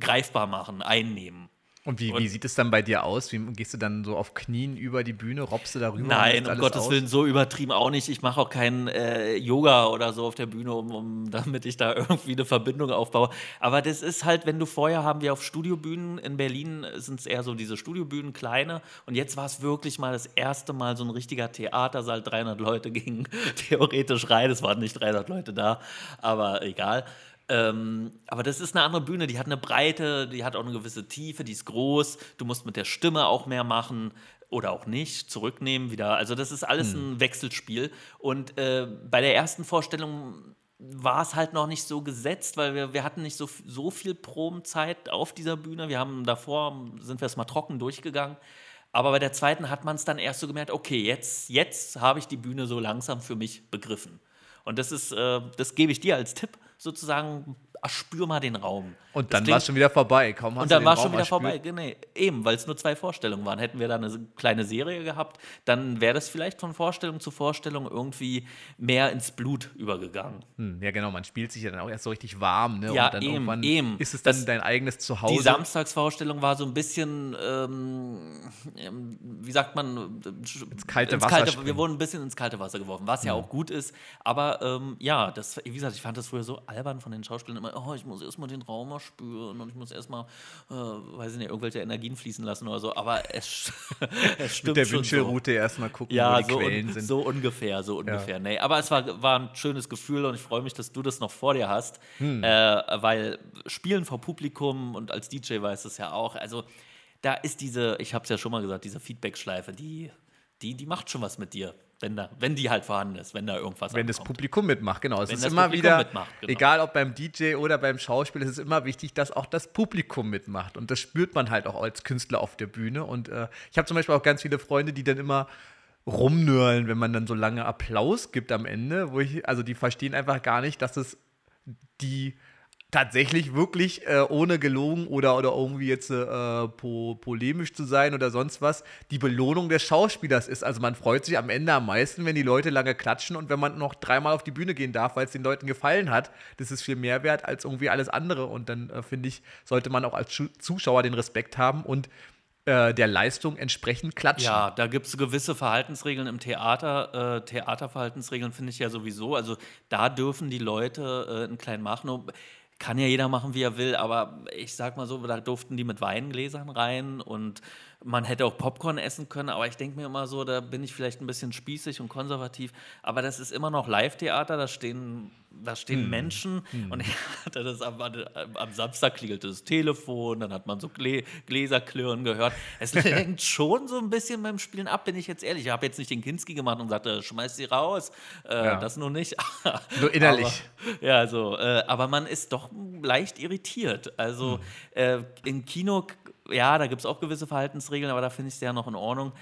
S4: greifbar machen, einnehmen.
S3: Und wie, und wie sieht es dann bei dir aus? Wie gehst du dann so auf Knien über die Bühne, robbst du darüber?
S4: Nein, um Gottes aus? Willen, so übertrieben auch nicht. Ich mache auch kein äh, Yoga oder so auf der Bühne, um, um, *laughs* damit ich da irgendwie eine Verbindung aufbaue. Aber das ist halt, wenn du vorher haben wir auf Studiobühnen in Berlin sind es eher so diese Studiobühnen, kleine. Und jetzt war es wirklich mal das erste Mal so ein richtiger Theatersaal, 300 Leute gingen *laughs* theoretisch rein. Es waren nicht 300 Leute da, aber egal. Ähm, aber das ist eine andere Bühne, die hat eine Breite, die hat auch eine gewisse Tiefe, die ist groß. Du musst mit der Stimme auch mehr machen oder auch nicht, zurücknehmen wieder. Also das ist alles hm. ein Wechselspiel. Und äh, bei der ersten Vorstellung war es halt noch nicht so gesetzt, weil wir, wir hatten nicht so, so viel Probenzeit auf dieser Bühne. Wir haben davor, sind wir es mal trocken durchgegangen. Aber bei der zweiten hat man es dann erst so gemerkt, okay, jetzt, jetzt habe ich die Bühne so langsam für mich begriffen. Und das ist, äh, das gebe ich dir als Tipp sozusagen spür mal den Raum.
S3: Und dann war es schon wieder vorbei. Kaum
S4: und dann war es schon wieder vorbei. Genau. Eben, weil es nur zwei Vorstellungen waren. Hätten wir da eine kleine Serie gehabt, dann wäre das vielleicht von Vorstellung zu Vorstellung irgendwie mehr ins Blut übergegangen.
S3: Hm, ja, genau. Man spielt sich ja dann auch erst so richtig warm. Ne?
S4: Ja,
S3: und dann
S4: eben, irgendwann eben.
S3: ist es dann das, dein eigenes Zuhause.
S4: Die Samstagsvorstellung war so ein bisschen, ähm, ähm wie sagt man,
S3: ins kalte ins Wasser. Kalte,
S4: wir wurden ein bisschen ins kalte Wasser geworfen, was ja, ja auch gut ist. Aber ähm, ja, das, wie gesagt, ich fand das früher so albern von den Schauspielern immer, oh, ich muss erstmal den Raum mal spüren und ich muss erstmal, äh, weiß ich nicht, irgendwelche Energien fließen lassen oder so. Aber es, *laughs*
S3: es stimmt. Mit der Wünschelroute so. erstmal gucken,
S4: ja,
S3: wo die
S4: so
S3: Quellen un, sind.
S4: So ungefähr, so ungefähr. Ja. Nee, aber es war, war ein schönes Gefühl und ich freue mich, dass du das noch vor dir hast. Hm. Äh, weil Spielen vor Publikum und als DJ weiß es ja auch. Also da ist diese, ich habe es ja schon mal gesagt, diese Feedback-Schleife, die, die, die macht schon was mit dir. Wenn, da, wenn die halt vorhanden ist, wenn da irgendwas
S3: Wenn das
S4: ankommt.
S3: Publikum mitmacht, genau. Es
S4: Wenn
S3: ist
S4: das
S3: immer
S4: Publikum
S3: wieder,
S4: mitmacht, genau.
S3: egal ob beim DJ oder beim Schauspiel, es ist immer wichtig, dass auch das Publikum mitmacht. Und das spürt man halt auch als Künstler auf der Bühne. Und äh, ich habe zum Beispiel auch ganz viele Freunde, die dann immer rumnörlen, wenn man dann so lange Applaus gibt am Ende, wo ich, also die verstehen einfach gar nicht, dass es die tatsächlich wirklich äh, ohne gelogen oder, oder irgendwie jetzt äh, po, polemisch zu sein oder sonst was, die Belohnung des Schauspielers ist. Also man freut sich am Ende am meisten, wenn die Leute lange klatschen und wenn man noch dreimal auf die Bühne gehen darf, weil es den Leuten gefallen hat. Das ist viel mehr wert als irgendwie alles andere. Und dann äh, finde ich, sollte man auch als Zu- Zuschauer den Respekt haben und äh, der Leistung entsprechend klatschen.
S4: Ja, da gibt es gewisse Verhaltensregeln im Theater. Äh, Theaterverhaltensregeln finde ich ja sowieso. Also da dürfen die Leute äh, einen kleinen machen. Kann ja jeder machen, wie er will, aber ich sag mal so, da durften die mit Weingläsern rein und man hätte auch Popcorn essen können, aber ich denke mir immer so, da bin ich vielleicht ein bisschen spießig und konservativ, aber das ist immer noch Live-Theater, da stehen, da stehen Menschen und *laughs* ich hatte das am, am Samstag klingelte das Telefon, dann hat man so Glä Gläser klirren gehört. Es *laughs* lenkt schon so ein bisschen beim Spielen ab, bin ich jetzt ehrlich. Ich habe jetzt nicht den Kinski gemacht und sagte, schmeiß sie raus, äh,
S3: Ja.
S4: das nur nicht. *laughs*
S3: Nur innerlich.
S4: Aber, ja, so, äh, aber man ist doch leicht irritiert. Also äh, im Kino, ja, da gibt es auch gewisse Verhaltensregeln, aber da finde ich es ja noch in Ordnung.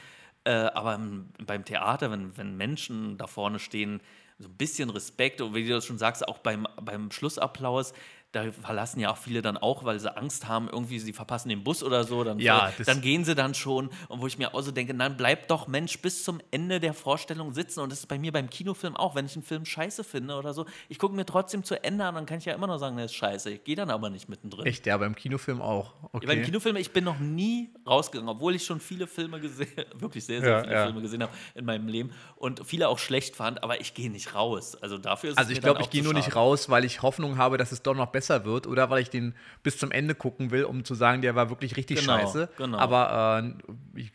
S4: Äh, aber im, beim Theater, wenn, wenn Menschen da vorne stehen, so ein bisschen Respekt und wie du das schon sagst, auch beim, beim Schlussapplaus, da verlassen ja auch viele dann auch, weil sie Angst haben, irgendwie sie verpassen den Bus oder so, dann,
S3: Ja, das-
S4: dann gehen sie dann schon. Und wo ich mir auch so denke, nein, bleib doch Mensch bis zum Ende der Vorstellung sitzen. Und das ist bei mir beim Kinofilm auch, wenn ich einen Film scheiße finde oder so, ich gucke mir trotzdem zu Ende an, dann kann ich ja immer noch sagen, der ist scheiße. Ich gehe dann aber nicht mittendrin.
S3: Echt, ja, beim Kinofilm auch. Okay.
S4: Beim Kinofilm, ich bin noch nie rausgegangen, obwohl ich schon viele Filme gesehen, *laughs* wirklich sehr, sehr
S3: Ja,
S4: viele
S3: ja.
S4: Filme gesehen habe in meinem Leben und viele auch schlecht fand, aber ich gehe nicht raus. Also dafür ist
S3: Also
S4: es
S3: ich
S4: mir dann
S3: glaube, ich gehe nur nicht raus, weil ich Hoffnung habe, dass es doch noch besser wird oder weil ich den bis zum Ende gucken will, um zu sagen, der war wirklich richtig
S4: Genau,
S3: scheiße.
S4: genau.
S3: Aber äh, ich,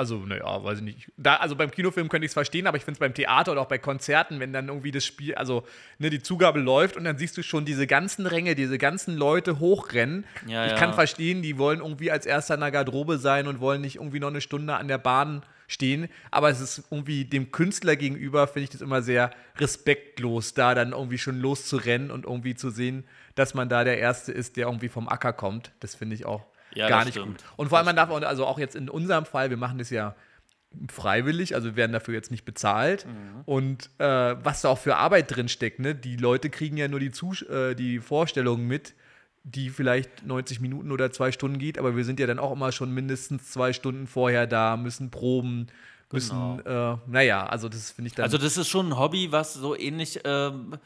S3: also, naja, weiß ich nicht. Da, also beim Kinofilm könnte ich es verstehen, aber ich finde es beim Theater oder auch bei Konzerten, wenn dann irgendwie das Spiel, also ne, die Zugabe läuft und dann siehst du schon diese ganzen Ränge, diese ganzen Leute hochrennen.
S4: Ja,
S3: ich
S4: ja.
S3: kann verstehen, die wollen irgendwie als erster in der Garderobe sein und wollen nicht irgendwie noch eine Stunde an der Bahn stehen. Aber es ist irgendwie dem Künstler gegenüber, finde ich das immer sehr respektlos, da dann irgendwie schon loszurennen und irgendwie zu sehen, dass man da der Erste ist, der irgendwie vom Acker kommt. Das finde ich auch
S4: Ja,
S3: gar nicht
S4: stimmt.
S3: gut. Und vor allem, man darf auch, also auch jetzt in unserem Fall, wir machen das ja freiwillig, also werden dafür jetzt nicht bezahlt.
S4: Mhm.
S3: Und äh, was da auch für Arbeit drin steckt, ne? Die Leute kriegen ja nur die, Zus äh, die Vorstellungen mit, die vielleicht 90 Minuten oder zwei Stunden geht, aber wir sind ja dann auch immer schon mindestens zwei Stunden vorher da, müssen proben, müssen, äh, naja, also das finde ich dann.
S4: Also das ist schon ein Hobby, was so ähnlich, ähm,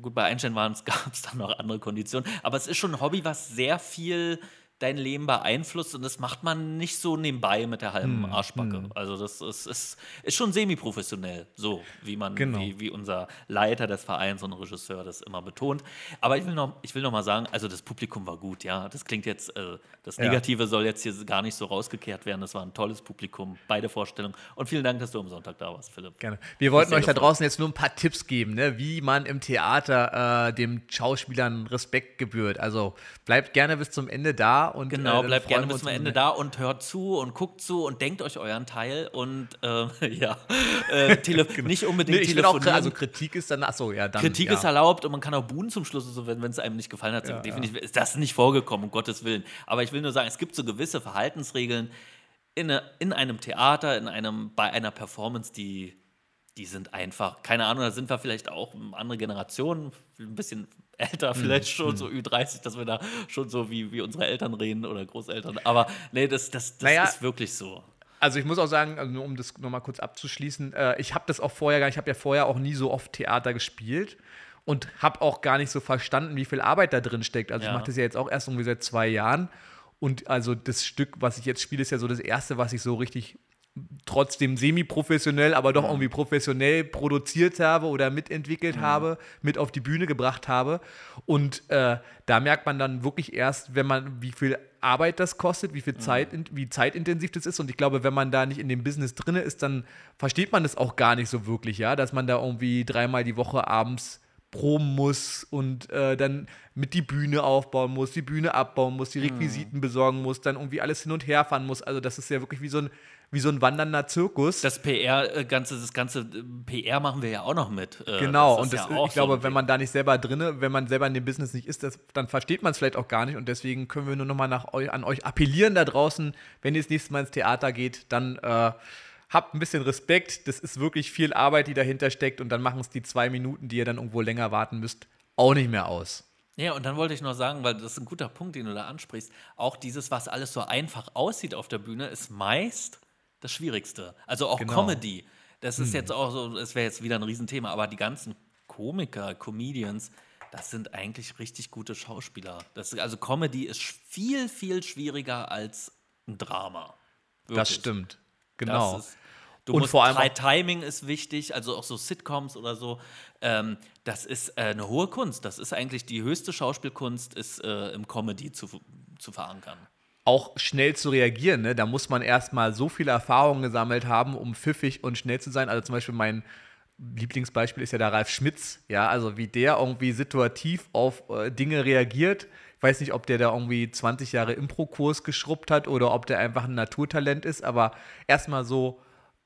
S4: gut, bei Einstein gab es *laughs* dann noch andere Konditionen, aber es ist schon ein Hobby, was sehr viel dein Leben beeinflusst und das macht man nicht so nebenbei mit der halben
S3: Hm,
S4: Arschbacke. Also das ist, ist, ist schon semi-professionell, so wie man,
S3: Genau.
S4: wie, wie unser Leiter des Vereins und Regisseur das immer betont. Aber ich will noch, ich will noch mal sagen, also das Publikum war gut, ja. Das klingt jetzt, äh, das
S3: Ja.
S4: Negative soll jetzt hier gar nicht so rausgekehrt werden. Das war ein tolles Publikum, beide Vorstellungen. Und vielen Dank, dass du am Sonntag da warst, Philipp.
S3: Gerne. Wir wollten euch da draußen jetzt nur ein paar Tipps geben, ne, wie man im Theater äh, dem Schauspielern Respekt gebührt. Also bleibt gerne bis zum Ende da und
S4: Genau,
S3: äh,
S4: bleibt gerne bis zum Ende da und hört zu und guckt zu und denkt euch euren Teil und äh, *laughs* ja, äh, *laughs* tele nicht unbedingt
S3: Nee, ich bin auch,
S4: telefonieren.
S3: also Kritik ist dann, achso, ja, dann.
S4: Kritik
S3: ja.
S4: ist erlaubt und man kann auch buhen zum Schluss, so, wenn es einem nicht gefallen hat. Definitiv ist das nicht vorgekommen, um Gottes Willen. Aber ich will nur sagen, es gibt so gewisse Verhaltensregeln in, eine, in einem Theater, in einem, bei einer Performance, die, die sind einfach, keine Ahnung, da sind wir vielleicht auch eine andere Generation, ein bisschen älter, vielleicht schon so Ü30, dass wir da schon so wie, wie unsere Eltern reden oder Großeltern. Aber nee, das, das, das
S3: Naja,
S4: ist wirklich so.
S3: Also ich muss auch sagen, also nur um das nochmal kurz abzuschließen, äh, ich habe das auch vorher gar nicht, ich habe ja vorher auch nie so oft Theater gespielt und habe auch gar nicht so verstanden, wie viel Arbeit da drin steckt. Also
S4: Ja.
S3: ich mache das ja jetzt auch erst irgendwie seit zwei Jahren und also das Stück, was ich jetzt spiele, ist ja so das erste, was ich so richtig trotzdem semi-professionell, aber doch irgendwie professionell produziert habe oder mitentwickelt habe, mit auf die Bühne gebracht habe. Und äh, da merkt man dann wirklich erst, wenn man, wie viel Arbeit das kostet, wie viel Zeit, wie zeitintensiv das ist. Und ich glaube, wenn man da nicht in dem Business drin ist, dann versteht man das auch gar nicht so wirklich, ja, dass man da irgendwie dreimal die Woche abends proben muss und äh, dann mit die Bühne aufbauen muss, die Bühne abbauen muss, die Requisiten besorgen muss, dann irgendwie alles hin und her fahren muss. Also das ist ja wirklich wie so ein, wie so ein wandernder Zirkus.
S4: Das PR, äh, ganze, das ganze äh, PR machen wir ja auch noch mit. Äh,
S3: Genau,
S4: das
S3: und das,
S4: ja
S3: ich glaube,
S4: so
S3: wenn man da nicht selber drinne, wenn man selber in dem Business nicht ist, das, dann versteht man es vielleicht auch gar nicht und deswegen können wir nur nochmal nach euch, an euch appellieren da draußen, wenn ihr das nächste Mal ins Theater geht, dann äh, habt ein bisschen Respekt, das ist wirklich viel Arbeit, die dahinter steckt und dann machen es die zwei Minuten, die ihr dann irgendwo länger warten müsst, auch nicht mehr aus.
S4: Ja, und dann wollte ich noch sagen, weil das ist ein guter Punkt, den du da ansprichst, auch dieses, was alles so einfach aussieht auf der Bühne, ist meist das Schwierigste. Also auch
S3: Genau.
S4: Comedy. Das ist jetzt auch so, das wäre jetzt wieder ein Riesenthema, aber die ganzen Komiker, Comedians, das sind eigentlich richtig gute Schauspieler. Das, also Comedy ist viel, viel schwieriger als ein Drama.
S3: Das
S4: Wirklich.
S3: stimmt.
S4: Das
S3: Genau.
S4: ist, du
S3: Und
S4: musst,
S3: vor allem
S4: Timing ist wichtig, also auch so Sitcoms oder so. Ähm, das ist äh, eine hohe Kunst. Das ist eigentlich die höchste Schauspielkunst, ist äh, im Comedy zu, zu verankern.
S3: Auch schnell zu reagieren. Ne? Da muss man erstmal so viele Erfahrungen gesammelt haben, um pfiffig und schnell zu sein. Also zum Beispiel mein Lieblingsbeispiel ist ja der Ralf Schmitz. Ja, also wie der irgendwie situativ auf äh, Dinge reagiert. Ich weiß nicht, ob der da irgendwie 20 Jahre Impro-Kurs geschrubbt hat oder ob der einfach ein Naturtalent ist, aber erstmal so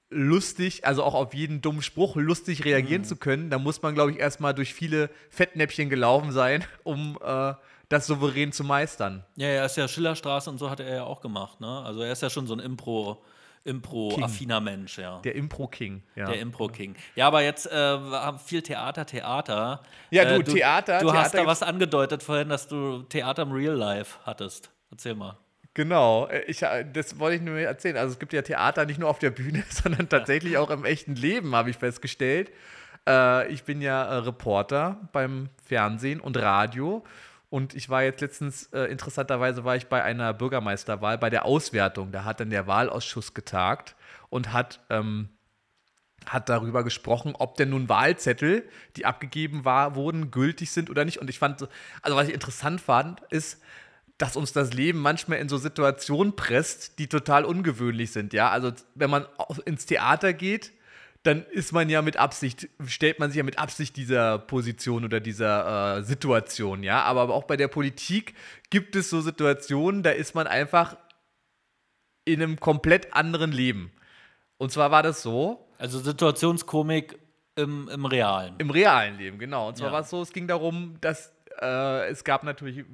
S3: lustig, also auch auf jeden dummen Spruch lustig reagieren zu können, da muss man, glaube ich, erstmal durch viele Fettnäpfchen gelaufen sein, *laughs* um äh, das souverän zu meistern.
S4: Ja, er ist ja Schillerstraße und so hat er ja auch gemacht. Ne? Also er ist ja schon so ein Impro, Impro-affiner Mensch, ja.
S3: Der Impro-King. Ja.
S4: Der Impro-King. Ja, aber jetzt äh, viel Theater, Theater.
S3: Ja,
S4: äh,
S3: du, Theater,
S4: Du hast
S3: Theater
S4: da was angedeutet vorhin, dass du Theater im Real Life hattest. Erzähl mal.
S3: Genau, äh, ich, äh, das wollte ich nur erzählen. Also es gibt ja Theater nicht nur auf der Bühne, *laughs* sondern tatsächlich auch im echten Leben, habe ich festgestellt. Äh, ich bin ja äh, Reporter beim Fernsehen und Radio und ich war jetzt letztens, äh, interessanterweise war ich bei einer Bürgermeisterwahl, bei der Auswertung. Da hat dann der Wahlausschuss getagt und hat ähm, hat darüber gesprochen, ob denn nun Wahlzettel, die abgegeben war, wurden, gültig sind oder nicht. Und ich fand, so- also was ich interessant fand, ist, dass uns das Leben manchmal in so Situationen presst, die total ungewöhnlich sind. Ja, also wenn man ins Theater geht, dann ist man ja mit Absicht, stellt man sich ja mit Absicht dieser Position oder dieser äh, Situation, ja. Aber auch bei der Politik gibt es so Situationen, da ist man einfach in einem komplett anderen Leben. Und zwar war das so,
S4: Also Situationskomik im, im Realen.
S3: im realen Leben, genau. Und zwar
S4: Ja.
S3: war es so, es ging darum, dass äh, es gab natürlich, äh,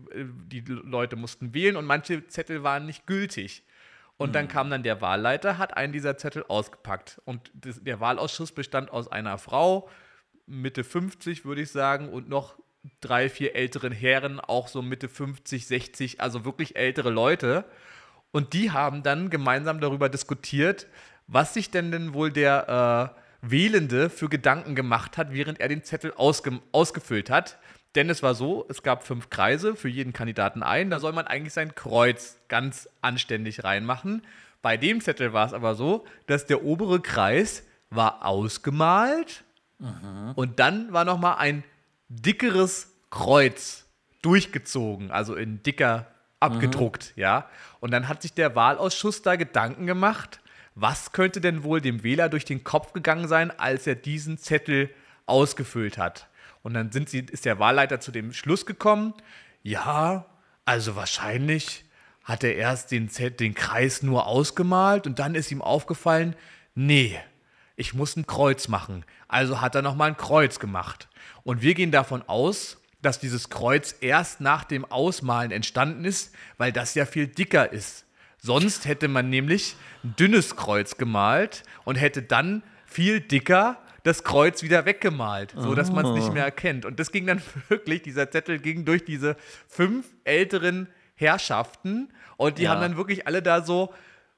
S3: die Leute mussten wählen und manche Zettel waren nicht gültig. Und
S4: Mhm.
S3: dann kam dann der Wahlleiter, hat einen dieser Zettel ausgepackt. Und das, der Wahlausschuss bestand aus einer Frau, Mitte 50 würde ich sagen, und noch drei, vier älteren Herren, auch so Mitte 50, 60, also wirklich ältere Leute. Und die haben dann gemeinsam darüber diskutiert, was sich denn denn wohl der äh, Wählende für Gedanken gemacht hat, während er den Zettel ausge ausgefüllt hat. Denn es war so, es gab fünf Kreise, für jeden Kandidaten ein. Da soll man eigentlich sein Kreuz ganz anständig reinmachen. Bei dem Zettel war es aber so, dass der obere Kreis war ausgemalt und dann war noch mal ein dickeres Kreuz durchgezogen, also in dicker abgedruckt, ja. Und dann hat sich der Wahlausschuss da Gedanken gemacht, was könnte denn wohl dem Wähler durch den Kopf gegangen sein, als er diesen Zettel ausgefüllt hat. Und dann sind sie, ist der Wahlleiter zu dem Schluss gekommen, ja, also wahrscheinlich hat er erst den, Zett, den Kreis nur ausgemalt und dann ist ihm aufgefallen, nee, ich muss ein Kreuz machen. Also hat er nochmal ein Kreuz gemacht. Und wir gehen davon aus, dass dieses Kreuz erst nach dem Ausmalen entstanden ist, weil das ja viel dicker ist. Sonst hätte man nämlich ein dünnes Kreuz gemalt und hätte dann viel dicker das Kreuz wieder weggemalt, so dass man es nicht mehr erkennt. Und das ging dann *laughs* wirklich, dieser Zettel ging durch diese fünf älteren Herrschaften und die
S4: Ja.
S3: haben dann wirklich alle da so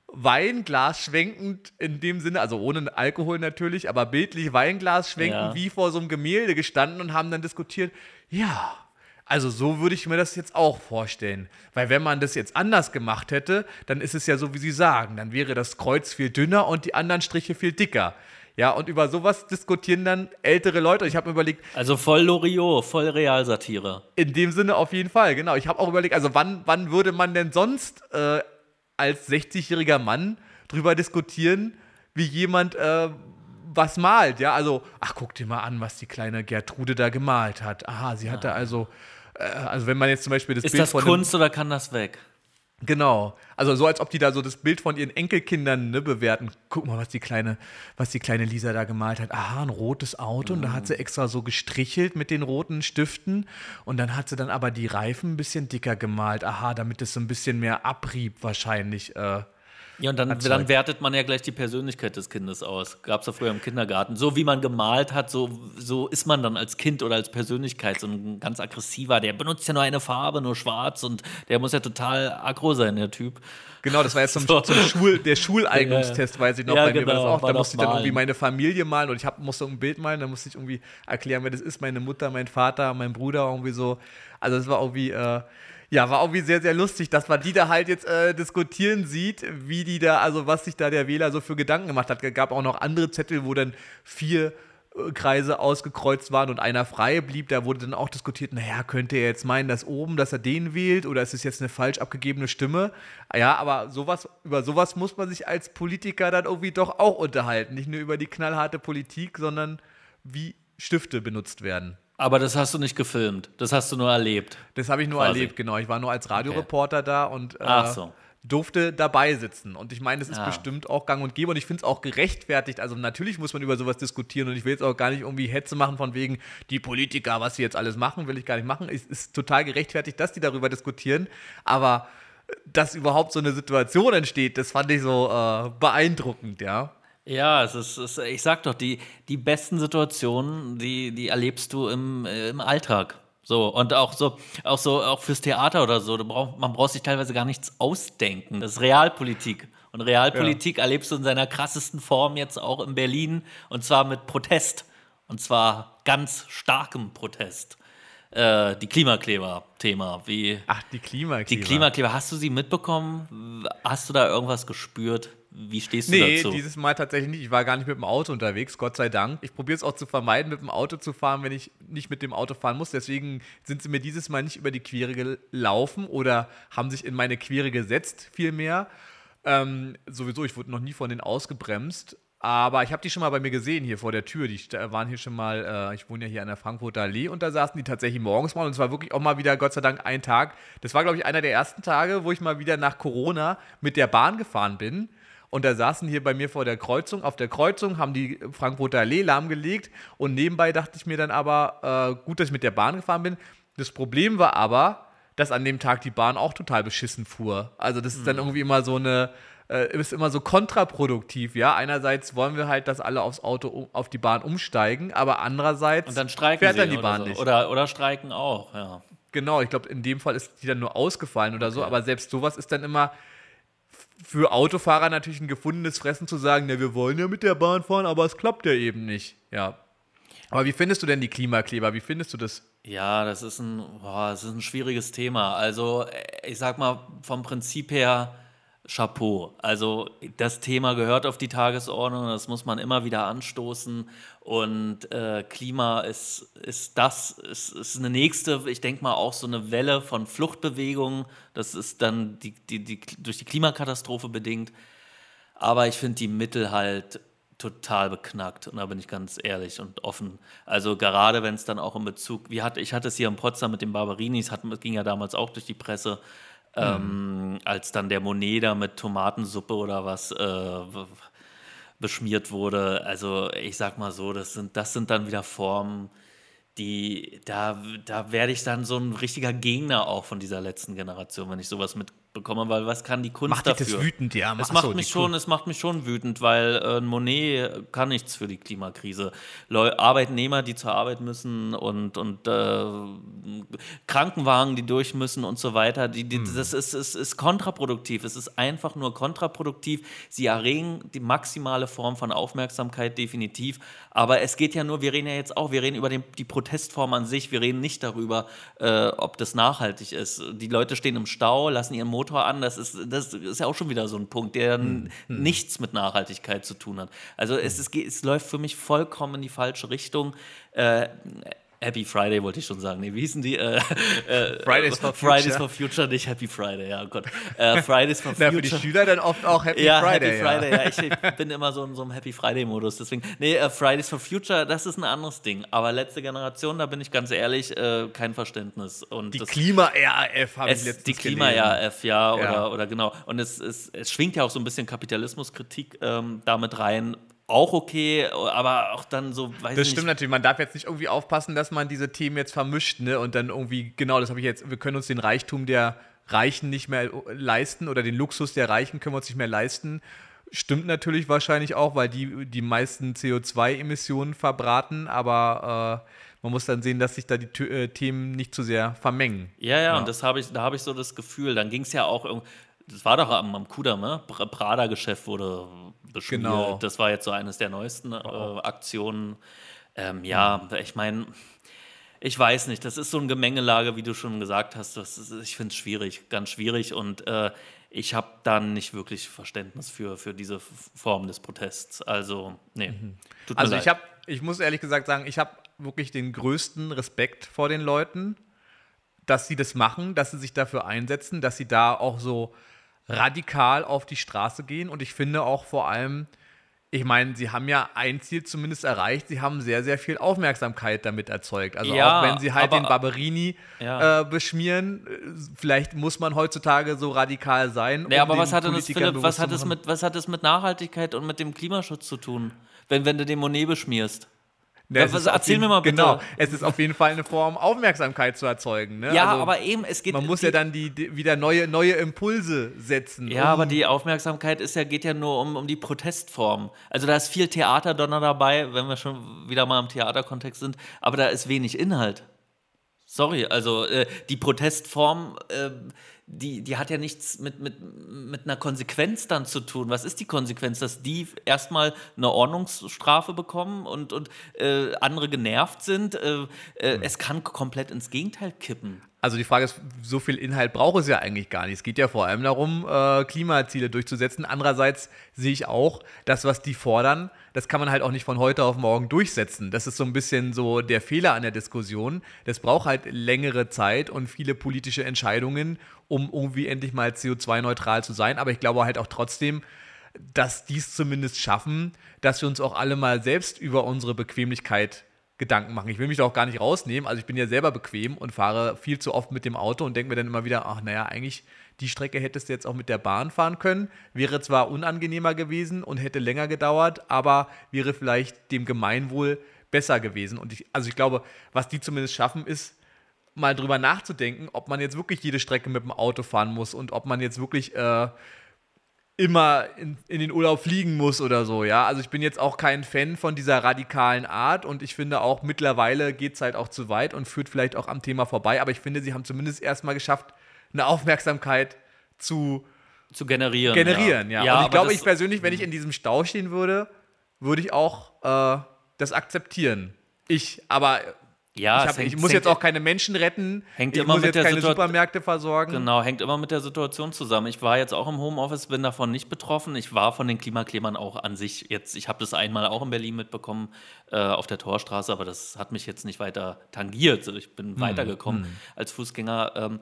S3: Weinglas schwenkend in dem Sinne, also ohne Alkohol natürlich, aber bildlich Weinglas schwenkend
S4: Ja.
S3: wie vor so einem Gemälde gestanden und haben dann diskutiert, ja, also so würde ich mir das jetzt auch vorstellen. Weil wenn man das jetzt anders gemacht hätte, dann ist es ja so, wie Sie sagen, dann wäre das Kreuz viel dünner und die anderen Striche viel dicker. Ja, und über sowas diskutieren dann ältere Leute. Ich habe mir überlegt,
S4: Also voll Loriot, voll Realsatire.
S3: in dem Sinne auf jeden Fall, genau. Ich habe auch überlegt, also wann, wann würde man denn sonst äh, als 60-jähriger Mann drüber diskutieren, wie jemand äh, was malt, ja. Also, ach, guck dir mal an, was die kleine Gertrude da gemalt hat. Aha, sie hatte also, äh, also wenn man jetzt zum Beispiel das
S4: Ist
S3: Bild
S4: das
S3: von
S4: Kunst oder kann das weg?
S3: Genau. Also so als ob die da so das Bild von ihren Enkelkindern ne, bewerten. Guck mal, was die kleine, was die kleine Lisa da gemalt hat. Aha, ein rotes Auto und da hat sie extra so gestrichelt mit den roten Stiften und dann hat sie dann aber die Reifen ein bisschen dicker gemalt. Aha, damit es so ein bisschen mehr Abrieb wahrscheinlich. Äh,
S4: Ja, und dann, dann wertet man ja gleich die Persönlichkeit des Kindes aus. Gab es ja früher im Kindergarten. So wie man gemalt hat, so, so ist man dann als Kind oder als Persönlichkeit. So ein ganz aggressiver, der benutzt ja nur eine Farbe, nur schwarz und der muss ja total aggro sein, der Typ.
S3: Genau, das war jetzt zum, *laughs*
S4: So.
S3: zum Schul, der Schuleignungstest, weiß ich noch,
S4: Ja,
S3: bei mir war das
S4: genau,
S3: auch.
S4: war
S3: Da musste ich dann irgendwie meine Familie malen und ich hab, musste ein Bild malen, da musste ich irgendwie erklären, wer das ist, meine Mutter, mein Vater, mein Bruder, irgendwie so. Also das war irgendwie, äh, ja, war irgendwie sehr, sehr lustig, dass man die da halt jetzt äh, diskutieren sieht, wie die da, also was sich da der Wähler so für Gedanken gemacht hat. Es gab auch noch andere Zettel, wo dann vier äh, Kreise ausgekreuzt waren und einer frei blieb. Da wurde dann auch diskutiert, naja, könnte er jetzt meinen, dass oben, dass er den wählt oder ist es jetzt eine falsch abgegebene Stimme? Ja, aber sowas, über sowas muss man sich als Politiker dann irgendwie doch auch unterhalten. Nicht nur über die knallharte Politik, sondern wie Stifte benutzt werden.
S4: Aber das hast du nicht gefilmt, das hast du nur erlebt.
S3: Das habe ich nur
S4: Quasi.
S3: erlebt, genau. Ich war nur als Radioreporter da und äh,
S4: so.
S3: durfte dabei sitzen. Und ich meine, das ist
S4: Ah.
S3: bestimmt auch gang und gäbe und ich finde es auch gerechtfertigt. Also natürlich muss man über sowas diskutieren und ich will jetzt auch gar nicht irgendwie Hetze machen von wegen, die Politiker, was sie jetzt alles machen, will ich gar nicht machen. Es ist total gerechtfertigt, dass die darüber diskutieren. Aber äh, dass überhaupt so eine Situation entsteht, das fand ich so äh, beeindruckend, ja.
S4: Ja, es ist, es, ich sag doch, die, die besten Situationen, die, die erlebst du im, äh, im Alltag. So, und auch so, auch so, auch fürs Theater oder so, du brauch, man braucht sich teilweise gar nichts ausdenken. Das ist Realpolitik. Und Realpolitik erlebst du in seiner krassesten Form jetzt auch in Berlin und zwar mit Protest. Und zwar ganz starkem Protest. Äh, die Klimakleber-Thema. Wie
S3: Ach, die Klimakleber.
S4: die Klimakleber, hast du sie mitbekommen? Hast du da irgendwas gespürt? Wie stehst du
S3: Nee,
S4: dazu?
S3: dieses Mal tatsächlich nicht. Ich war gar nicht mit dem Auto unterwegs, Gott sei Dank. Ich probiere es auch zu vermeiden, mit dem Auto zu fahren, wenn ich nicht mit dem Auto fahren muss. Deswegen sind sie mir dieses Mal nicht über die Quere gelaufen oder haben sich in meine Quere gesetzt, vielmehr. Ähm, sowieso, ich wurde noch nie von denen ausgebremst. Aber ich habe die schon mal bei mir gesehen hier vor der Tür. Die waren hier schon mal, äh, ich wohne ja hier an der Frankfurter Allee und da saßen die tatsächlich morgens mal und es war wirklich auch mal wieder, Gott sei Dank, ein Tag. Das war, glaube ich, einer der ersten Tage, wo ich mal wieder nach Corona mit der Bahn gefahren bin. Und da saßen hier bei mir vor der Kreuzung, auf der Kreuzung, haben die Frankfurter Allee lahmgelegt. Und nebenbei dachte ich mir dann aber, äh, gut, dass ich mit der Bahn gefahren bin. Das Problem war aber, dass an dem Tag die Bahn auch total beschissen fuhr. Also das ist dann irgendwie immer so eine, äh, ist immer so kontraproduktiv, ja. Einerseits wollen wir halt, dass alle aufs Auto, um- auf die Bahn umsteigen, aber andererseits
S4: Und dann streiken
S3: fährt dann die
S4: oder
S3: Bahn
S4: so.
S3: nicht.
S4: Oder, oder streiken auch, ja.
S3: Genau, ich glaube, in dem Fall ist die dann nur ausgefallen oder so, aber selbst sowas ist dann immer für Autofahrer natürlich ein gefundenes Fressen zu sagen, ne, wir wollen ja mit der Bahn fahren, aber es klappt ja eben nicht. Ja. Aber wie findest du denn die Klimakleber? Wie findest du das?
S4: Ja, das ist ein, boah, das ist ein schwieriges Thema. Also, äh, ich sag mal, vom Prinzip her Chapeau. Also, das Thema gehört auf die Tagesordnung, das muss man immer wieder anstoßen. Und äh, Klima ist, ist das, ist, ist eine nächste, ich denke mal, auch so eine Welle von Fluchtbewegungen. Das ist dann die, die, die, durch die Klimakatastrophe bedingt. Aber ich finde die Mittel halt total beknackt. Und da bin ich ganz ehrlich und offen. Also gerade wenn es dann auch in Bezug, wie hatte, ich hatte es hier in Potsdam mit den Barbarinis, hat, ging ja damals auch durch die Presse, ähm, als dann der Monet da mit Tomatensuppe oder was äh, beschmiert wurde. Also ich sag mal so, das sind, das sind dann wieder Formen, die, da, da werde ich dann so ein richtiger Gegner auch von dieser letzten Generation, wenn ich sowas mitbekomme, weil was kann die Kunst
S3: Macht
S4: dafür?
S3: das wütend, ja?
S4: Es
S3: Ach
S4: macht,
S3: so,
S4: mich schon, es macht mich schon wütend, weil äh, Monet kann nichts für die Klimakrise. Leu Arbeitnehmer, die zur Arbeit müssen und, und äh, Krankenwagen, die durch müssen und so weiter, die, die,
S3: Hm.
S4: das ist, ist, ist kontraproduktiv. Es ist einfach nur kontraproduktiv. Sie erregen die maximale Form von Aufmerksamkeit definitiv. Aber es geht ja nur, wir reden ja jetzt auch, wir reden über den, die Protestform an sich, wir reden nicht darüber, äh, ob das nachhaltig ist. Die Leute stehen im Stau, lassen ihren Motor an, das ist, das ist ja auch schon wieder so ein Punkt, der n- nichts mit Nachhaltigkeit zu tun hat. Also es, ist, es läuft für mich vollkommen in die falsche Richtung. Äh, Happy Friday wollte ich schon sagen. Nee, wie hießen die? Äh, äh,
S3: Fridays for
S4: Fridays
S3: Future.
S4: for Future, nicht Happy Friday, ja oh Gott. Äh, Fridays for *laughs*
S3: Na,
S4: Future.
S3: für die Schüler dann oft auch Happy
S4: ja,
S3: Friday.
S4: Happy Friday, ja. Ich, ich bin immer so in so einem Happy Friday-Modus. Deswegen, nee, äh, Fridays for Future, das ist ein anderes Ding. Aber letzte Generation, da bin ich ganz ehrlich, äh, kein Verständnis. Und
S3: Die Klima-RAF habe ich letztens
S4: die. Klima-RF, ja, oder,
S3: Ja.
S4: oder genau. Und es, es, es schwingt ja auch so ein bisschen Kapitalismuskritik ähm, damit rein. Auch okay, aber auch dann so, weiß
S3: Das
S4: ich nicht.
S3: stimmt natürlich. Man darf jetzt nicht irgendwie aufpassen, dass man diese Themen jetzt vermischt, ne? Und dann irgendwie, genau, das habe ich jetzt, wir können uns den Reichtum der Reichen nicht mehr leisten oder den Luxus der Reichen können wir uns nicht mehr leisten. Stimmt natürlich wahrscheinlich auch, weil die die meisten CO2-Emissionen verbraten, aber äh, man muss dann sehen, dass sich da die äh, Themen nicht zu sehr vermengen.
S4: Ja, ja, und das habe ich, da habe ich so das Gefühl. Dann ging es ja auch, das war doch am, am Kudamm, ne? Prada-Geschäft wurde beschmiert.
S3: Genau.
S4: Das war jetzt so eines der neuesten äh, Aktionen. Ähm, ja, ich meine, ich weiß nicht, das ist so eine Gemengelage, wie du schon gesagt hast. Das ist, ich finde es schwierig, ganz schwierig und äh, ich habe da nicht wirklich Verständnis für, für diese Form des Protests. Also, nee. Mir
S3: Also ich habe, ich muss ehrlich gesagt sagen, ich habe wirklich den größten Respekt vor den Leuten, dass sie das machen, dass sie sich dafür einsetzen, dass sie da auch so radikal auf die Straße gehen. Und ich finde auch vor allem, ich meine, sie haben ja ein Ziel zumindest erreicht. Sie haben sehr, sehr viel Aufmerksamkeit damit erzeugt. Also
S4: Ja,
S3: auch wenn sie halt
S4: aber-
S3: den Barberini
S4: Ja.
S3: äh, beschmieren, äh, vielleicht muss man heutzutage so radikal sein.
S4: Ja,
S3: um
S4: aber was hat das, Philipp, was hat,
S3: machen.
S4: mit, was hat es mit Nachhaltigkeit und mit dem Klimaschutz zu tun, wenn, wenn du den Monet beschmierst?
S3: Ne, auf
S4: erzähl mir mal bitte.
S3: Genau, es ist auf jeden Fall eine Form, Aufmerksamkeit zu erzeugen. Ne?
S4: Ja,
S3: Also,
S4: aber eben, es geht.
S3: Man muss
S4: die,
S3: ja dann die, die, wieder neue, neue Impulse setzen.
S4: Ja,
S3: um-
S4: aber die Aufmerksamkeit ist ja, geht ja nur um, um die Protestform. Also da ist viel Theaterdonner dabei, wenn wir schon wieder mal im Theaterkontext sind, aber da ist wenig Inhalt. Sorry, also äh, die Protestform, äh, die, die hat ja nichts mit, mit, mit einer Konsequenz dann zu tun. Was ist die Konsequenz? Dass die erstmal eine Ordnungsstrafe bekommen und, und äh, andere genervt sind? Äh,
S3: Hm.
S4: äh, Es kann komplett ins Gegenteil kippen.
S3: Also die Frage ist, so viel Inhalt braucht es ja eigentlich gar nicht. Es geht ja vor allem darum, äh, Klimaziele durchzusetzen. Andererseits sehe ich auch, das, was die fordern, das kann man halt auch nicht von heute auf morgen durchsetzen. Das ist so ein bisschen so der Fehler an der Diskussion. Das braucht halt längere Zeit und viele politische Entscheidungen, um irgendwie endlich mal CO2-neutral zu sein. Aber ich glaube halt auch trotzdem, dass dies zumindest schaffen, dass wir uns auch alle mal selbst über unsere Bequemlichkeit Gedanken machen. Ich will mich da auch gar nicht rausnehmen. Also ich bin ja selber bequem und fahre viel zu oft mit dem Auto und denke mir dann immer wieder, ach naja, eigentlich die Strecke hättest du jetzt auch mit der Bahn fahren können. Wäre zwar unangenehmer gewesen und hätte länger gedauert, aber wäre vielleicht dem Gemeinwohl besser gewesen. Und ich, also ich glaube, was die zumindest schaffen, ist mal drüber nachzudenken, ob man jetzt wirklich jede Strecke mit dem Auto fahren muss und ob man jetzt wirklich äh, immer in, in den Urlaub fliegen muss oder so, ja. Also ich bin jetzt auch kein Fan von dieser radikalen Art und ich finde auch mittlerweile geht es halt auch zu weit und führt vielleicht auch am Thema vorbei, aber ich finde, sie haben zumindest erstmal geschafft, eine Aufmerksamkeit zu
S4: Zu generieren.
S3: generieren, ja. und ich glaube, ich persönlich, wenn ich in diesem Stau stehen würde, würde ich auch äh, das akzeptieren. Ich, aber
S4: Ja,
S3: ich, hab, ich
S4: hängt-
S3: muss
S4: es
S3: jetzt
S4: hängt-
S3: auch keine Menschen retten.
S4: Hängt
S3: ich
S4: immer
S3: muss
S4: mit
S3: jetzt
S4: der
S3: keine
S4: Situation-
S3: Supermärkte versorgen.
S4: Genau, hängt immer mit der Situation zusammen. Ich war jetzt auch im Homeoffice, bin davon nicht betroffen. Ich war von den Klimaklebern auch an sich jetzt, ich habe das einmal auch in Berlin mitbekommen, äh, auf der Torstraße, aber das hat mich jetzt nicht weiter tangiert. Also Ich bin weitergekommen als Fußgänger ähm,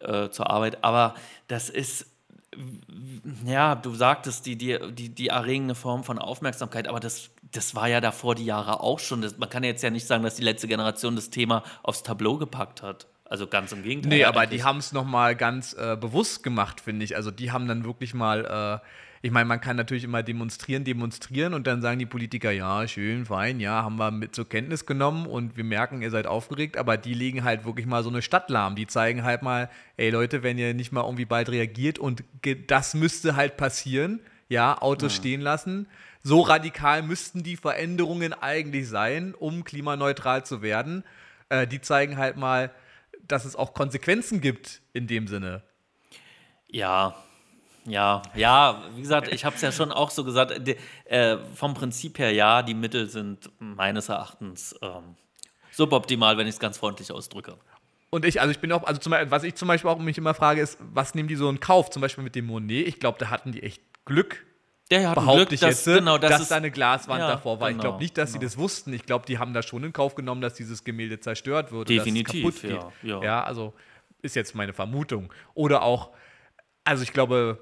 S4: äh, zur Arbeit. Aber das ist, ja, du sagtest, die, die, die, die erregen eine Form von Aufmerksamkeit, aber das, das war ja davor die Jahre auch schon. Das, man kann jetzt ja nicht sagen, dass die letzte Generation das Thema aufs Tableau gepackt hat. Also ganz im Gegenteil.
S3: Nee, aber
S4: eigentlich.
S3: die haben es nochmal ganz äh, bewusst gemacht, finde ich. Also die haben dann wirklich mal, äh, ich meine, man kann natürlich immer demonstrieren, demonstrieren und dann sagen die Politiker, ja, schön, fein, ja, haben wir mit zur Kenntnis genommen und wir merken, ihr seid aufgeregt, aber die legen halt wirklich mal so eine Stadt lahm. Die zeigen halt mal, ey Leute, wenn ihr nicht mal irgendwie bald reagiert und das müsste halt passieren, ja, Autos stehen lassen. So radikal müssten die Veränderungen eigentlich sein, um klimaneutral zu werden. Äh, die zeigen halt mal, dass es auch Konsequenzen gibt in dem Sinne.
S4: Ja, ja, ja, wie gesagt, ich habe es ja schon auch so gesagt, de, äh, vom Prinzip her ja, die Mittel sind meines Erachtens ähm, suboptimal, wenn ich es ganz freundlich ausdrücke.
S3: Und ich, also ich bin auch, also zum, Beispiel- was ich zum Beispiel auch mich immer frage, ist, was nehmen die so in Kauf? Zum Beispiel mit dem Monet. Ich glaube, da hatten die echt Glück,
S4: Der hat
S3: behaupte
S4: Glück,
S3: ich
S4: dass-
S3: jetzt, ne,
S4: genau, das
S3: dass
S4: ist-
S3: da eine Glaswand
S4: Ja,
S3: davor war. ich
S4: genau,
S3: glaube nicht, dass sie
S4: genau.
S3: das wussten. Ich glaube, die haben da schon in Kauf genommen, dass dieses Gemälde zerstört wird. oder dass es
S4: Definitiv,
S3: kaputt geht.
S4: ja, ja.
S3: ja, also ist jetzt meine Vermutung. Oder auch, also ich glaube,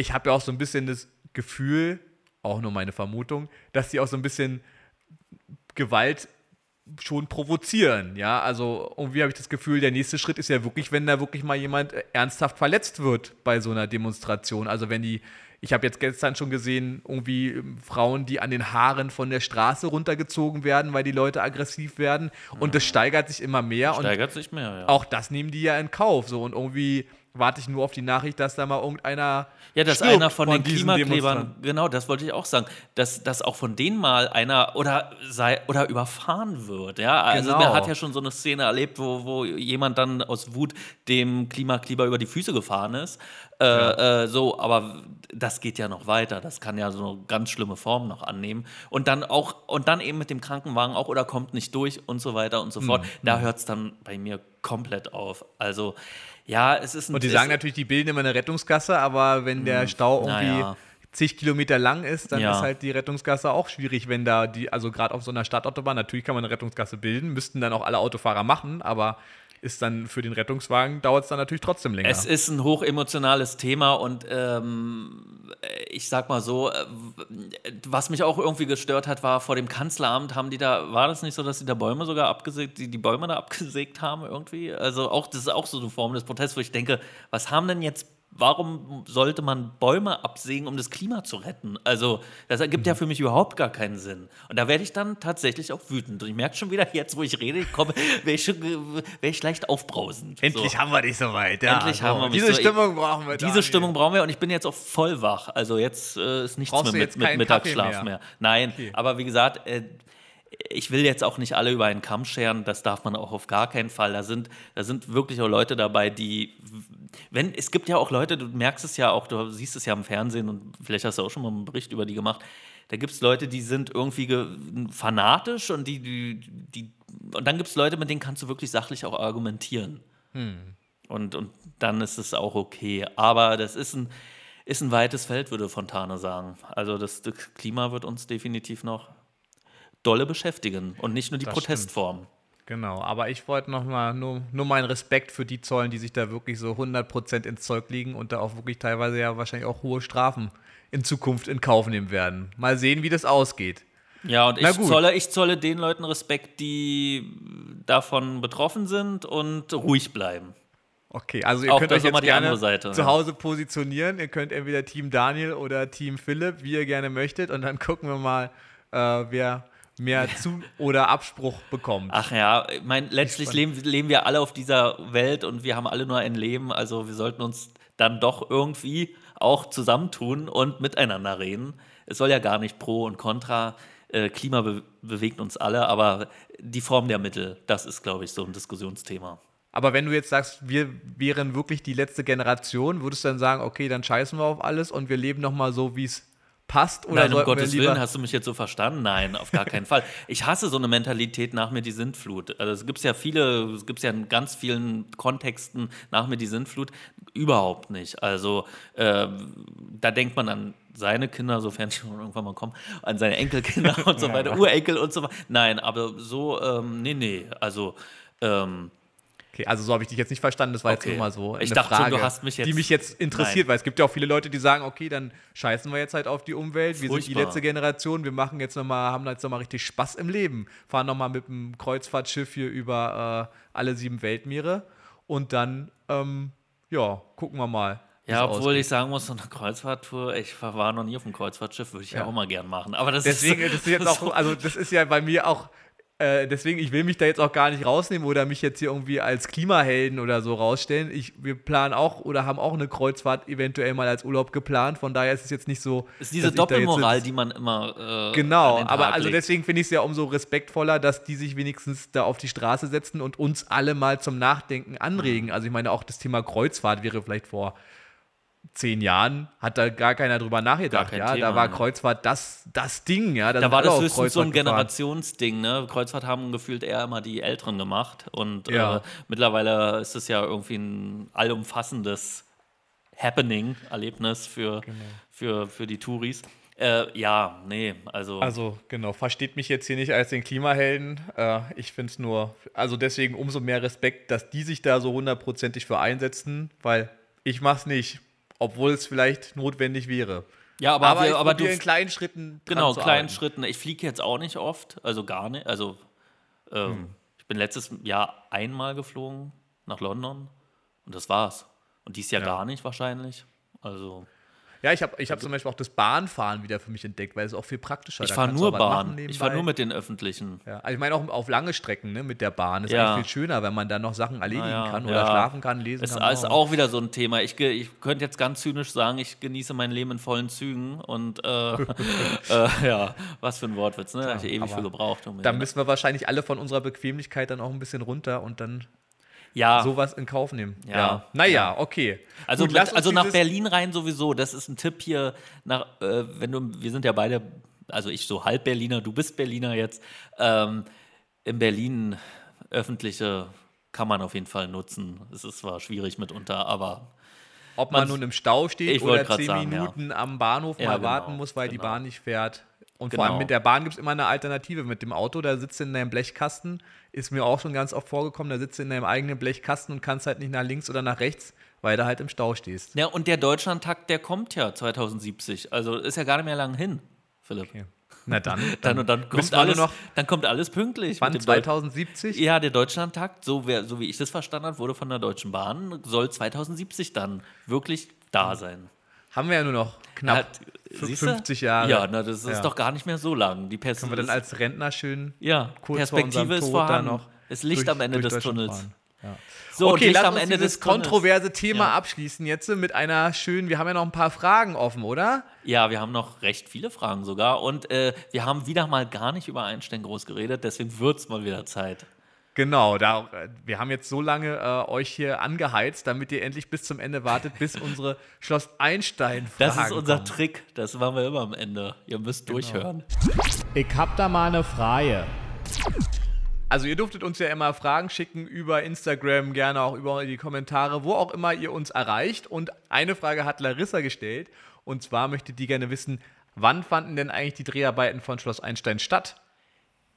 S3: ich habe ja auch so ein bisschen das Gefühl, auch nur meine Vermutung, dass die auch so ein bisschen Gewalt schon provozieren, ja, also irgendwie habe ich das Gefühl, der nächste Schritt ist ja wirklich, wenn da wirklich mal jemand äh, ernsthaft verletzt wird bei so einer Demonstration, also wenn die, ich habe jetzt gestern schon gesehen, irgendwie ähm, Frauen, die an den Haaren von der Straße runtergezogen werden, weil die Leute aggressiv werden. Und das steigert sich immer mehr und
S4: Steigert sich mehr, ja.
S3: auch das nehmen die ja in Kauf, so. Und irgendwie warte ich nur auf die Nachricht, dass da mal irgendeiner
S4: Ja, dass einer von, den
S3: diesen
S4: Klimaklebern, genau, das wollte ich auch sagen, dass, dass auch von denen mal einer oder sei oder überfahren wird. Ja, also
S3: Genau.
S4: man hat ja schon so eine Szene erlebt, wo, wo jemand dann aus Wut dem Klimakleber über die Füße gefahren ist. Äh, äh, so, aber das geht ja noch weiter. Das kann ja so eine ganz schlimme Form noch annehmen. Und dann auch, und dann eben mit dem Krankenwagen auch oder kommt nicht durch und so weiter und so fort.
S3: Mhm.
S4: Da hört es dann bei mir komplett auf. Also, ja, es ist ein
S3: Und die sagen natürlich, die bilden immer eine Rettungskasse, aber wenn der Stau irgendwie
S4: Hm, naja.
S3: zig Kilometer lang ist, dann
S4: Ja.
S3: ist halt die Rettungskasse auch schwierig, wenn da die, also gerade auf so einer Stadtautobahn, natürlich kann man eine Rettungskasse bilden, müssten dann auch alle Autofahrer machen, aber ist dann für den Rettungswagen, dauert es dann natürlich trotzdem länger.
S4: Es ist ein hochemotionales Thema und ähm, ich sag mal so, äh, was mich auch irgendwie gestört hat, war vor dem Kanzleramt haben die da, war das nicht so, dass die da Bäume sogar abgesägt, die, die Bäume da abgesägt haben irgendwie? Also auch, das ist auch so eine Form des Protests, wo ich denke, was haben denn jetzt Warum sollte man Bäume absägen, um das Klima zu retten? Also, das ergibt ja für mich überhaupt gar keinen Sinn. Und da werde ich dann tatsächlich auch wütend. Und ich merke schon wieder, jetzt, wo ich rede, ich komme, *laughs* wäre ich, wär ich leicht aufbrausend.
S3: Endlich
S4: so.
S3: haben wir dich soweit. Ja,
S4: Endlich
S3: so.
S4: haben wir mich
S3: Diese
S4: so-
S3: Stimmung brauchen wir.
S4: Diese
S3: Daniel.
S4: Stimmung brauchen wir und ich bin jetzt auch voll wach. Also jetzt äh, ist nichts
S3: Brauchst
S4: mehr mit, mit Mittagsschlaf mehr.
S3: mehr?
S4: Nein,
S3: Okay.
S4: aber wie gesagt, äh, ich will jetzt auch nicht alle über einen Kamm scheren, das darf man auch auf gar keinen Fall. Da sind, da sind wirklich auch Leute dabei, die, wenn, es gibt ja auch Leute, du merkst es ja auch, du siehst es ja im Fernsehen und vielleicht hast du auch schon mal einen Bericht über die gemacht, da gibt es Leute, die sind irgendwie ge fanatisch und die, die, die und dann gibt es Leute, mit denen kannst du wirklich sachlich auch argumentieren. Und, und dann ist es auch okay. Aber das ist ein, ist ein weites Feld, würde Fontane sagen. Also das, das Klima wird uns definitiv noch dolle beschäftigen und nicht nur die
S3: Das
S4: Protestform.
S3: Genau, aber ich wollte noch mal nur, nur meinen Respekt für die zollen, die sich da wirklich so 100% ins Zeug liegen und da auch wirklich teilweise ja wahrscheinlich auch hohe Strafen in Zukunft in Kauf nehmen werden. Mal sehen, wie das ausgeht.
S4: Ja, und ich zolle, ich zolle den Leuten Respekt, die davon betroffen sind und ruhig bleiben.
S3: Okay, also ihr
S4: Auch
S3: könnt euch jetzt
S4: die
S3: gerne
S4: andere Seite,
S3: zu. Hause positionieren. Ihr könnt entweder Team Daniel oder Team Philipp, wie ihr gerne möchtet. Und dann *laughs* gucken wir mal, äh, wer mehr Zu- oder Abspruch bekommt.
S4: Ach ja, ich meine, letztlich leben, leben wir alle auf dieser Welt und wir haben alle nur ein Leben. Also wir sollten uns dann doch irgendwie auch zusammentun und miteinander reden. Es soll ja gar nicht pro und contra. Äh, Klima be bewegt uns alle, aber die Form der Mittel, das ist, glaube ich, so ein Diskussionsthema.
S3: Aber wenn du jetzt sagst, wir wären wirklich die letzte Generation, würdest du dann sagen, okay, dann scheißen wir auf alles und wir leben noch mal so, wie es passt? Oder
S4: Nein, um Gottes Willen, hast du mich jetzt so verstanden? Nein, auf gar keinen Fall. *laughs* Ich hasse so eine Mentalität nach mir die Sintflut. Also es gibt ja viele, es gibt ja in ganz vielen Kontexten nach mir die Sintflut überhaupt nicht. Also äh, da denkt man an seine Kinder, sofern *laughs* schon irgendwann mal kommen, an seine Enkelkinder *laughs* und so weiter, Urenkel und so weiter. Nein, aber so, ähm, nee, nee, also ähm,
S3: Okay, also so habe ich dich jetzt nicht verstanden, das war jetzt
S4: Okay.
S3: nur mal so
S4: Ich
S3: eine
S4: dachte schon,
S3: Frage,
S4: du hast mich jetzt-
S3: die mich jetzt interessiert,
S4: Nein.
S3: weil es gibt ja auch viele Leute, die sagen, okay, dann scheißen wir jetzt halt auf die Umwelt, wir sind die
S4: Furchtbar.
S3: letzte Generation, wir machen jetzt noch mal, haben jetzt nochmal richtig Spaß im Leben, fahren nochmal mit dem Kreuzfahrtschiff hier über äh, alle sieben Weltmeere und dann, ähm, ja, gucken wir mal.
S4: ja, obwohl
S3: ausgeht.
S4: ich sagen muss, so eine Kreuzfahrttour, ich war noch nie auf einem Kreuzfahrtschiff, würde ich ja. Auch mal gern machen. Aber das
S3: Deswegen,
S4: ist
S3: das ist jetzt *laughs* auch,
S4: so-
S3: also das ist ja bei mir auch, äh, deswegen, ich will mich da jetzt auch gar nicht rausnehmen oder mich jetzt hier irgendwie als Klimahelden oder so rausstellen. Ich, wir planen auch oder haben auch eine Kreuzfahrt eventuell mal als Urlaub geplant. Von daher ist es jetzt nicht so.
S4: ist diese Doppelmoral, die man immer äh,
S3: Genau, aber also deswegen finde ich es ja umso respektvoller, dass die sich wenigstens da auf die Straße setzen und uns alle mal zum Nachdenken anregen.
S4: Mhm.
S3: Also ich meine, auch das Thema Kreuzfahrt wäre vielleicht vor zehn Jahren, hat da gar keiner drüber nachgedacht. Ja,
S4: Thema,
S3: da war
S4: ne.
S3: Kreuzfahrt das, das Ding, ja.
S4: Da war das höchstens so ein
S3: Kreuzfahrt gefahren.
S4: Generationsding, ne? Kreuzfahrt haben gefühlt eher immer die Älteren gemacht und
S3: Ja.
S4: äh, mittlerweile ist es ja irgendwie ein allumfassendes Happening, Erlebnis für,
S3: Genau.
S4: für, für die Touris. Äh, ja, nee, also.
S3: Also, genau, versteht mich jetzt hier nicht als den Klimahelden. Äh, ich finde es nur, also deswegen umso mehr Respekt, dass die sich da so hundertprozentig für einsetzen, weil ich mach's nicht, obwohl es vielleicht notwendig wäre.
S4: Ja, aber,
S3: aber,
S4: wir, aber du.
S3: in kleinen Schritten.
S4: Genau, kleinen
S3: arbeiten.
S4: Schritten. Ich fliege jetzt auch nicht oft, also gar nicht. Also, ähm, ich bin letztes Jahr einmal geflogen nach London und das war's. Und dies Jahr
S3: Ja.
S4: gar nicht wahrscheinlich. Also,
S3: Ja, ich habe ich hab zum Beispiel auch das Bahnfahren wieder für mich entdeckt, weil es auch viel praktischer
S4: ich
S3: Da
S4: fahre nur Bahn. Ich fahre nur mit den öffentlichen.
S3: Ja, also ich meine auch auf lange Strecken ne, mit der Bahn ist
S4: Ja.
S3: eigentlich viel schöner, wenn man dann noch Sachen erledigen
S4: Naja,
S3: kann oder
S4: ja.
S3: schlafen kann, lesen
S4: Es
S3: kann.
S4: ist auch wieder so ein Thema. Ich, ich könnte jetzt ganz zynisch sagen, ich genieße mein Leben in vollen Zügen und äh, *laughs* *laughs* äh, ja, was für ein Wortwitz, ne? Da habe ich ewig für gebraucht. Um
S3: Da müssen wir wahrscheinlich alle von unserer Bequemlichkeit dann auch ein bisschen runter und dann
S4: ja,
S3: sowas in Kauf nehmen.
S4: Ja.
S3: Naja, okay.
S4: Also,
S3: Gut,
S4: mit, also nach Berlin rein sowieso. Das ist ein Tipp hier. Nach, äh, wenn du, wir sind ja beide, also ich so halb Berliner, du bist Berliner jetzt. Ähm, in Berlin öffentliche kann man auf jeden Fall nutzen. Es ist zwar schwierig mitunter, aber
S3: Ob man
S4: man-
S3: nun im Stau steht oder zehn
S4: sagen, ja.
S3: Minuten am Bahnhof
S4: Ja,
S3: mal
S4: genau,
S3: warten muss, weil die
S4: genau.
S3: Bahn nicht fährt. Und
S4: Genau.
S3: vor allem mit der Bahn gibt es immer eine Alternative. Mit dem Auto, da sitzt du in deinem Blechkasten, ist mir auch schon ganz oft vorgekommen, da sitzt du in deinem eigenen Blechkasten und kannst halt nicht nach links oder nach rechts, weil du halt im Stau stehst.
S4: ja, und der Deutschlandtakt, der kommt ja 2070. Also ist ja gar nicht mehr lang hin, Philipp.
S3: Okay. Na dann, *laughs*
S4: Dann, dann,
S3: müssen
S4: kommt alles,
S3: noch,
S4: dann kommt alles pünktlich.
S3: wann,
S4: mit dem Deut-
S3: 2070?
S4: Ja, der Deutschlandtakt, so, wer, so wie ich das verstanden habe, wurde von der Deutschen Bahn, soll 2070 dann wirklich da sein.
S3: Haben wir ja nur noch knapp
S4: siehste?
S3: 50 Jahre.
S4: Ja, na, das ist
S3: Ja.
S4: doch gar nicht mehr so lang. Die
S3: Können wir dann als Rentner schön
S4: ja, Perspektive ist
S3: Tod
S4: vorhanden.
S3: noch
S4: Es Licht
S3: durch-
S4: am Ende des Tunnels.
S3: Ja.
S4: So,
S3: okay,
S4: Licht
S3: lass
S4: am
S3: uns
S4: Ende
S3: dieses
S4: des Tunnels.
S3: kontroverse Thema
S4: Ja.
S3: abschließen jetzt mit einer schönen, wir haben ja noch ein paar Fragen offen, oder?
S4: Ja, wir haben noch recht viele Fragen sogar. Und äh, wir haben wieder mal gar nicht über Einstein groß geredet, deswegen wird es mal wieder Zeit.
S3: Genau, da, äh, wir haben jetzt so lange äh, euch hier angeheizt, damit ihr endlich bis zum Ende wartet, bis *laughs* unsere Schloss Einstein-Fragen
S4: Das ist unser
S3: kommen.
S4: Trick. Das machen wir immer am Ende. Ihr müsst
S3: Genau.
S4: durchhören.
S1: Ich hab da mal eine Frage.
S3: Also ihr dürftet uns ja immer Fragen schicken über Instagram, gerne auch über die Kommentare, wo auch immer ihr uns erreicht. Und eine Frage hat Larissa gestellt. Und zwar möchte die gerne wissen, wann fanden denn eigentlich die Dreharbeiten von Schloss Einstein statt?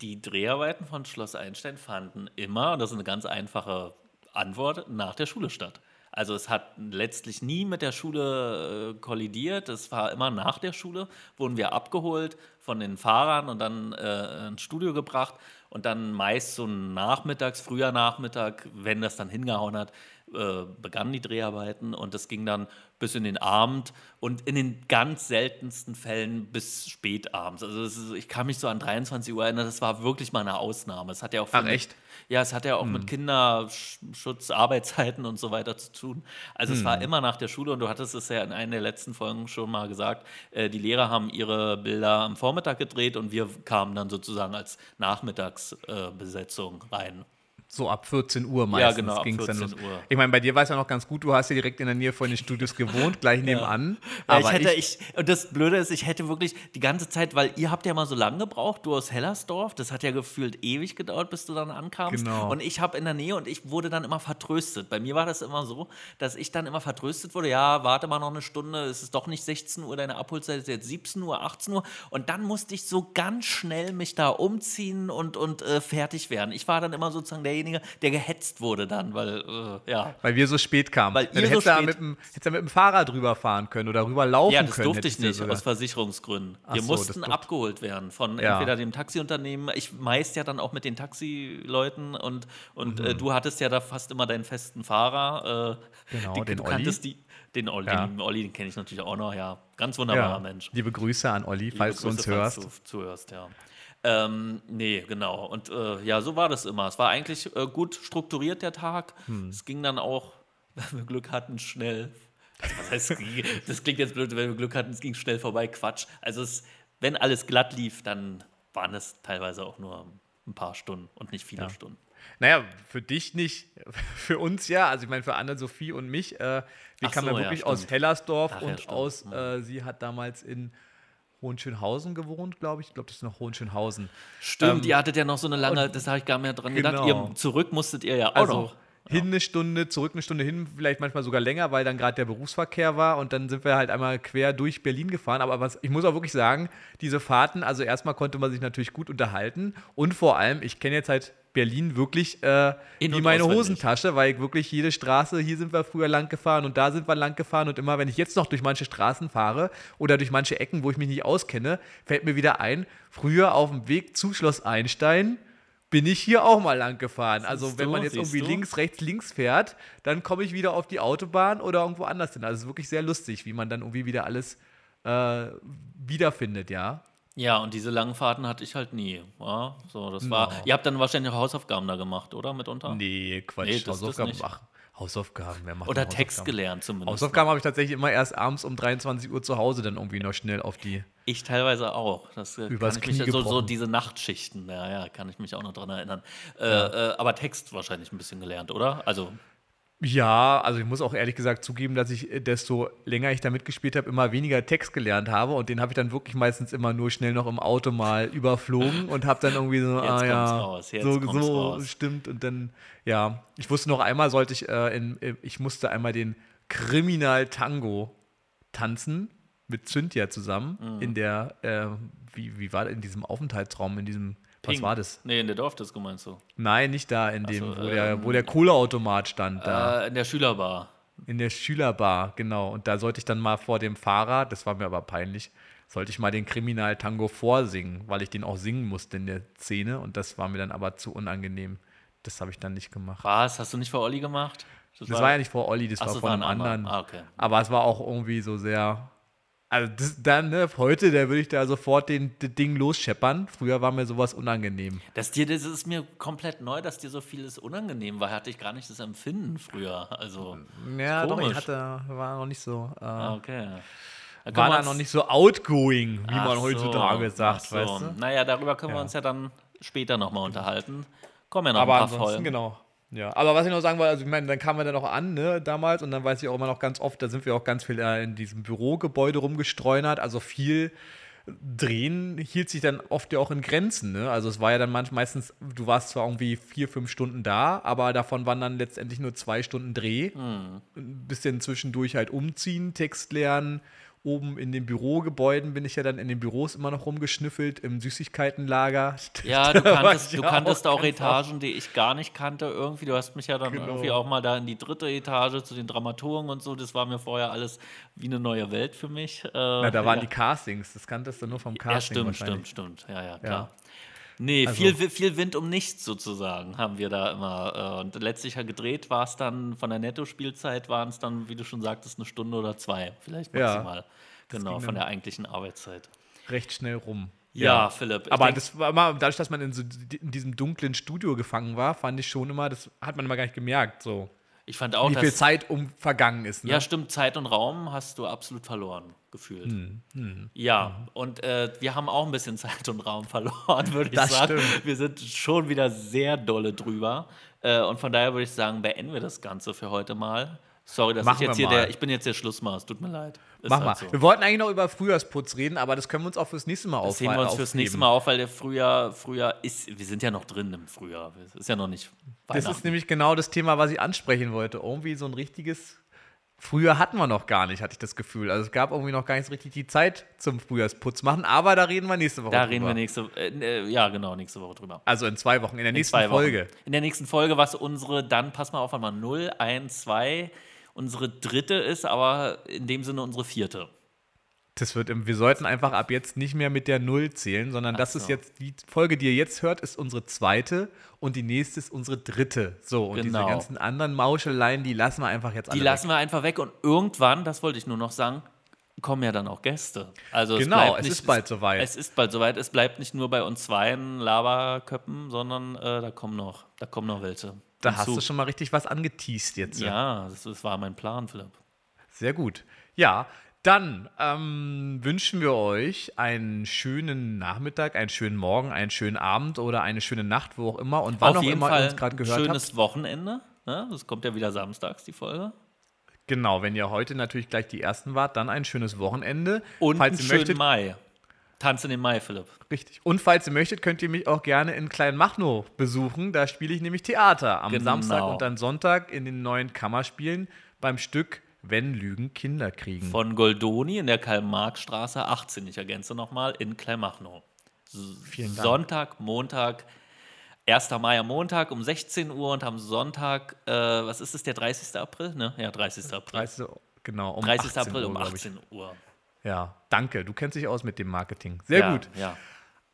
S4: Die Dreharbeiten von Schloss Einstein fanden immer, das ist eine ganz einfache Antwort, nach der Schule statt. Also es hat letztlich nie mit der Schule äh, kollidiert. Es war immer nach der Schule, wurden wir abgeholt von den Fahrern und dann äh, ins Studio gebracht und dann meist so nachmittags, früher Nachmittag, wenn das dann hingehauen hat, äh, begannen die Dreharbeiten und es ging dann bis in den Abend und in den ganz seltensten Fällen bis spät abends. Also ist, ich kann mich so an 23 Uhr erinnern, das war wirklich mal eine Ausnahme. Es hat ja auch
S3: Ach,
S4: mit-
S3: echt?
S4: ja, es hat ja auch mit Kinderschutz, Arbeitszeiten und so weiter zu tun. Also es war immer nach der Schule und du hattest es ja in einer der letzten Folgen schon mal gesagt, äh, die Lehrer haben ihre Bilder am Vormittag gedreht und wir kamen dann sozusagen als Nachmittagsbesetzung äh, rein.
S3: So ab 14 Uhr meistens
S4: genau, ab
S3: ging's dann
S4: 14
S3: los.
S4: Uhr.
S3: Ich meine, bei dir war es ja noch ganz gut, du hast ja direkt in der Nähe von den Studios gewohnt, gleich nebenan.
S4: Ja,
S3: Aber
S4: ich hätte, ich, und das Blöde ist, ich hätte wirklich die ganze Zeit, weil ihr habt ja mal so lange gebraucht, du aus Hellersdorf, das hat ja gefühlt ewig gedauert, bis du dann ankamst.
S3: Genau.
S4: Und ich habe in der Nähe und ich wurde dann immer vertröstet. Bei mir war das immer so, dass ich dann immer vertröstet wurde, ja, warte mal noch eine Stunde, es ist doch nicht 16 Uhr, deine Abholzeit ist jetzt 17 Uhr, 18 Uhr. Und dann musste ich so ganz schnell mich da umziehen und, und äh, fertig werden. Ich war dann immer sozusagen derjenige, der gehetzt wurde dann, weil, äh, ja.
S3: weil wir so spät kamen.
S4: Weil
S3: Dann
S4: ihr so
S3: du da
S4: spät-
S3: mit dem, hättest du mit dem Fahrrad drüber fahren können oder rüber laufen
S4: Ja, das
S3: können.
S4: durfte ich
S3: du
S4: nicht,
S3: sogar.
S4: aus Versicherungsgründen.
S3: Ach
S4: Wir
S3: so,
S4: mussten abgeholt werden von
S3: Ja.
S4: entweder dem Taxiunternehmen, ich meist ja dann auch mit den Taxileuten und, und
S3: Mhm.
S4: äh, du hattest ja da fast immer deinen festen Fahrer. Äh,
S3: Genau,
S4: die,
S3: den
S4: du
S3: Olli.
S4: die, den Olli,
S3: Ja.
S4: den Olli, den kenne ich natürlich auch noch, ja. Ganz wunderbarer
S3: ja.
S4: Mensch.
S3: Liebe Grüße an Olli,
S4: Liebe
S3: falls du uns
S4: Grüße,
S3: hörst.
S4: Falls du zuhörst, ja. Ähm, nee, genau. Und äh, ja, so war das immer. Es war eigentlich äh, gut strukturiert, der Tag.
S3: Hm.
S4: Es ging dann auch, *laughs* wenn wir Glück hatten, schnell. Also, was heißt, das klingt jetzt blöd, wenn wir Glück hatten, es ging schnell vorbei. Quatsch. Also, es, wenn alles glatt lief, dann waren es teilweise auch nur ein paar Stunden und nicht viele Stunden.
S3: Naja, für dich nicht, *laughs* für uns ja. Also ich meine, für Anne-Sophie und mich. Äh, wir
S4: Ach
S3: kamen
S4: so,
S3: ja
S4: ja,
S3: wirklich aus
S4: stimmt.
S3: Hellersdorf
S4: Ach ja,
S3: und
S4: stimmt.
S3: aus, äh, sie hat damals in Hohenschönhausen gewohnt, glaube ich. Ich glaube, das ist noch Hohenschönhausen.
S4: Stimmt,
S3: Ähm,
S4: ihr hattet ja noch so eine lange, das habe ich gar nicht mehr dran gedacht.
S3: genau.
S4: Ihr, zurück musstet ihr ja auch
S3: Also,
S4: noch.
S3: Hin eine Stunde, zurück eine Stunde hin, vielleicht manchmal sogar länger, weil dann gerade der Berufsverkehr war und dann sind wir halt einmal quer durch Berlin gefahren. Aber was, ich muss auch wirklich sagen, diese Fahrten, also erstmal konnte man sich natürlich gut unterhalten und vor allem, ich kenne jetzt halt Berlin wirklich äh,
S4: In-
S3: wie meine. Hosentasche, weil ich wirklich jede Straße, hier sind wir früher lang gefahren und da sind wir lang gefahren und immer, wenn ich jetzt noch durch manche Straßen fahre oder durch manche Ecken, wo ich mich nicht auskenne, fällt mir wieder ein, früher auf dem Weg zu Schloss Einstein bin ich hier auch mal lang gefahren. Also wenn man jetzt irgendwie
S4: du?
S3: links, rechts, links fährt, dann komme ich wieder auf die Autobahn oder irgendwo anders hin. Also es ist wirklich sehr lustig, wie man dann irgendwie wieder alles äh, wiederfindet, ja.
S4: Ja, und diese langen Fahrten hatte ich halt nie. Ja, so, das war. Ihr habt dann wahrscheinlich auch Hausaufgaben da gemacht, oder? Mitunter?
S3: Nee, Quatsch.
S4: Nee,
S3: Hausaufgaben, ach, Hausaufgaben, wer macht
S4: Oder Text gelernt zumindest.
S3: Hausaufgaben habe ich tatsächlich immer erst abends um 23 Uhr zu Hause dann irgendwie noch schnell auf die.
S4: Ich teilweise auch. Das äh,
S3: Übers
S4: kann ich mich, so, so diese Nachtschichten, ja, ja, kann ich mich auch noch dran erinnern. Äh, äh, aber Text wahrscheinlich ein bisschen gelernt, oder? Also,
S3: Ja, also ich muss auch ehrlich gesagt zugeben, dass ich, äh, desto länger ich da mitgespielt habe, immer weniger Text gelernt habe und den habe ich dann wirklich meistens immer nur schnell noch im Auto mal *laughs* überflogen und habe dann irgendwie so,
S4: Jetzt
S3: ah ja,
S4: raus,
S3: so, so
S4: raus.
S3: stimmt und dann, ja, ich wusste noch einmal sollte ich, äh, in, äh, ich musste einmal den Kriminal Tango tanzen mit Cynthia zusammen
S4: Mhm.
S3: in der, äh, wie, wie war das, in diesem Aufenthaltsraum, in diesem, was
S4: Ping.
S3: war das?
S4: Nee, in der Dorfdisco meinst du?
S3: Nein, nicht da, in dem,
S4: so,
S3: wo, der,
S4: ähm,
S3: wo der Kohleautomat stand, da.
S4: Äh, in der Schülerbar.
S3: In der Schülerbar, genau. Und da sollte ich dann mal vor dem Fahrer, das war mir aber peinlich, sollte ich mal den Kriminal-Tango vorsingen, weil ich den auch singen musste in der Szene. Und das war mir dann aber zu unangenehm. Das habe ich dann nicht gemacht.
S4: Was? Hast du nicht vor Olli gemacht?
S3: Das war ja nicht vor Olli, das
S4: Ach
S3: war von
S4: war
S3: einem anderen.
S4: Ah, okay.
S3: Aber es war auch irgendwie so sehr. Also das, dann, ne, heute, da würde ich da sofort den, das Ding losscheppern. Früher war mir sowas unangenehm.
S4: Das, dir, das ist mir komplett neu, dass dir so vieles unangenehm war. Hatte ich gar nicht das Empfinden früher. Also,
S3: Ja, doch, ich
S4: komisch.
S3: hatte, war noch nicht so. Äh,
S4: ah, okay. Da
S3: war
S4: wir
S3: da noch nicht so outgoing, wie man
S4: so,
S3: heutzutage sagt,
S4: ach so.
S3: weißt du?
S4: Naja, darüber können wir
S3: Ja.
S4: uns ja dann später nochmal unterhalten. Kommen ja noch
S3: Aber
S4: ein paar
S3: ansonsten,
S4: Folgen.
S3: genau. Ja, aber was ich noch sagen wollte, also ich meine, dann kamen wir dann auch an, ne, damals, und dann weiß ich auch immer noch ganz oft, da sind wir auch ganz viel äh, in diesem Bürogebäude rumgestreunert, also viel Drehen hielt sich dann oft ja auch in Grenzen, ne? Also es war ja dann manch, meistens, du warst zwar irgendwie vier, fünf Stunden da, aber davon waren dann letztendlich nur zwei Stunden Dreh.
S4: Hm.
S3: Ein bisschen zwischendurch halt umziehen, Text lernen. Oben in den Bürogebäuden bin ich ja dann in den Büros immer noch rumgeschnüffelt, im Süßigkeitenlager. *laughs*
S4: Ja, du kanntest, du kanntest auch,
S3: ganz
S4: Etagen, die ich gar nicht kannte irgendwie. Du hast mich ja dann
S3: Genau.
S4: irgendwie auch mal da in die dritte Etage zu den Dramaturgen und so. Das war mir vorher alles wie eine neue Welt für mich. Äh,
S3: Na, da waren
S4: ja.
S3: die Castings, das kanntest du nur vom Casting
S4: Ja, stimmt, stimmt, stimmt. Ja, ja, klar.
S3: Ja.
S4: Nee,
S3: Also-
S4: viel, viel Wind um nichts sozusagen haben wir da immer. äh, Und letztlich ja gedreht war es dann, von der Netto-Spielzeit waren es dann, wie du schon sagtest, eine Stunde oder zwei, vielleicht
S3: Ja.
S4: maximal. Genau,
S3: ging
S4: von der eigentlichen Arbeitszeit.
S3: Recht schnell rum.
S4: Ja, Philipp. ich
S3: Aber
S4: denk-
S3: das war immer, dadurch, dass man in, so, in diesem dunklen Studio gefangen war, fand ich schon immer, das hat man immer gar nicht gemerkt, so.
S4: Ich fand auch,
S3: Wie viel Zeit um vergangen ist. Ne?
S4: Ja, stimmt, Zeit und Raum hast du absolut verloren gefühlt.
S3: Hm,
S4: Ja, und äh, wir haben auch ein bisschen *laughs* Zeit und Raum verloren, würde ich
S3: Das
S4: sagen.
S3: stimmt.
S4: Wir sind schon wieder sehr dolle drüber. Äh, und von daher würde ich sagen, beenden wir das Ganze für heute mal. Sorry, dass
S3: Machen
S4: ich jetzt hier
S3: mal.
S4: der, ich bin jetzt der Schlussmaß, tut mir leid. Ist
S3: Mach
S4: halt
S3: mal.
S4: so.
S3: Wir wollten eigentlich noch über Frühjahrsputz reden, aber das können wir uns auch fürs nächste Mal
S4: Das
S3: aufheben.
S4: sehen wir uns fürs nächste Mal auf, weil der Frühjahr, Frühjahr ist, wir sind ja noch drin im Frühjahr. Es ist ja noch nicht
S3: Das ist nämlich genau das Thema, was ich ansprechen wollte. Irgendwie so ein richtiges. Früher hatten wir noch gar nicht, hatte ich das Gefühl. Also es gab irgendwie noch gar nicht so richtig die Zeit zum Frühjahrsputz machen, aber da reden wir nächste Woche
S4: Da
S3: drüber.
S4: reden wir nächste, äh, äh, ja genau, nächste Woche drüber.
S3: Also in zwei Wochen, in der
S4: In
S3: nächsten. Folge.
S4: In der nächsten Folge, was unsere, dann, pass mal auf, einmal 0, 1, 2, unsere dritte ist, aber in dem Sinne unsere vierte.
S3: Das wird, wir sollten einfach ab jetzt nicht mehr mit der Null zählen, sondern das
S4: so.
S3: ist jetzt die Folge, die ihr jetzt hört, ist unsere zweite und die nächste ist unsere dritte. So, und
S4: Genau.
S3: diese ganzen anderen Mauscheleien, die lassen wir einfach jetzt
S4: Die
S3: alle
S4: lassen wir einfach weg und irgendwann, das wollte ich nur noch sagen, kommen ja dann auch Gäste. Also
S3: Genau,
S4: bleibt
S3: es
S4: nicht,
S3: ist bald soweit.
S4: Es ist bald soweit. Es bleibt nicht nur bei uns zweien Laberköppen, sondern äh, da kommen noch, da kommen noch welche.
S3: Da
S4: hinzu.
S3: hast du schon mal richtig was angeteased jetzt.
S4: Ja, das, das war mein Plan, Philipp.
S3: Sehr gut. Ja, dann ähm, wünschen wir euch einen schönen Nachmittag, einen schönen Morgen, einen schönen Abend oder eine schöne Nacht, wo auch immer und wann
S4: Auf
S3: auch
S4: jeden
S3: immer ihr uns gerade
S4: ein
S3: gehört
S4: schönes
S3: habt.
S4: Wochenende. Ne? Das kommt ja wieder samstags, die Folge.
S3: Genau, wenn ihr heute natürlich gleich die ersten wart, dann ein schönes Wochenende.
S4: Und
S3: Falls
S4: einen
S3: ihr
S4: schönen
S3: möchtet,
S4: Mai. Tanz in den Mai, Philipp.
S3: Richtig. Und falls ihr möchtet, könnt ihr mich auch gerne in Kleinmachnow besuchen. Da spiele ich nämlich Theater am
S4: Genau.
S3: Samstag und dann Sonntag in den neuen Kammerspielen beim Stück Wenn Lügen Kinder kriegen.
S4: Von Goldoni in der Karl-Marx-Straße 18. Ich ergänze nochmal in Kleinmachnow.
S3: Vielen Dank.
S4: Sonntag, Montag, 1. Mai am Montag um 16 Uhr und am Sonntag, äh, was ist es, der 30. April? Ne? Ja, 30. April.
S3: 30. Genau, um
S4: 30.
S3: 18
S4: April
S3: Uhr,
S4: um
S3: glaub ich.
S4: 18 Uhr.
S3: Ja, danke. Du kennst dich aus mit dem Marketing. Sehr
S4: ja,
S3: gut.
S4: Ja.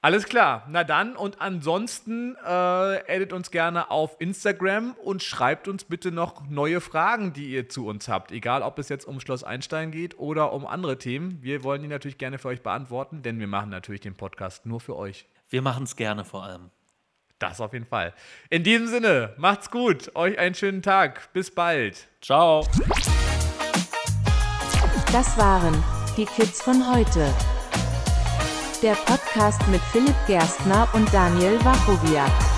S3: Alles klar. Na dann und ansonsten äh, edit uns gerne auf Instagram und schreibt uns bitte noch neue Fragen, die ihr zu uns habt. Egal, ob es jetzt um Schloss Einstein geht oder um andere Themen. Wir wollen die natürlich gerne für euch beantworten, denn wir machen natürlich den Podcast nur für euch.
S4: Wir machen es gerne vor allem.
S3: Das auf jeden Fall. In diesem Sinne, macht's gut. Euch einen schönen Tag. Bis bald.
S4: Ciao.
S2: Das waren die Kids von heute. Der Podcast mit Philipp Gerstner und Daniel Wachowiak.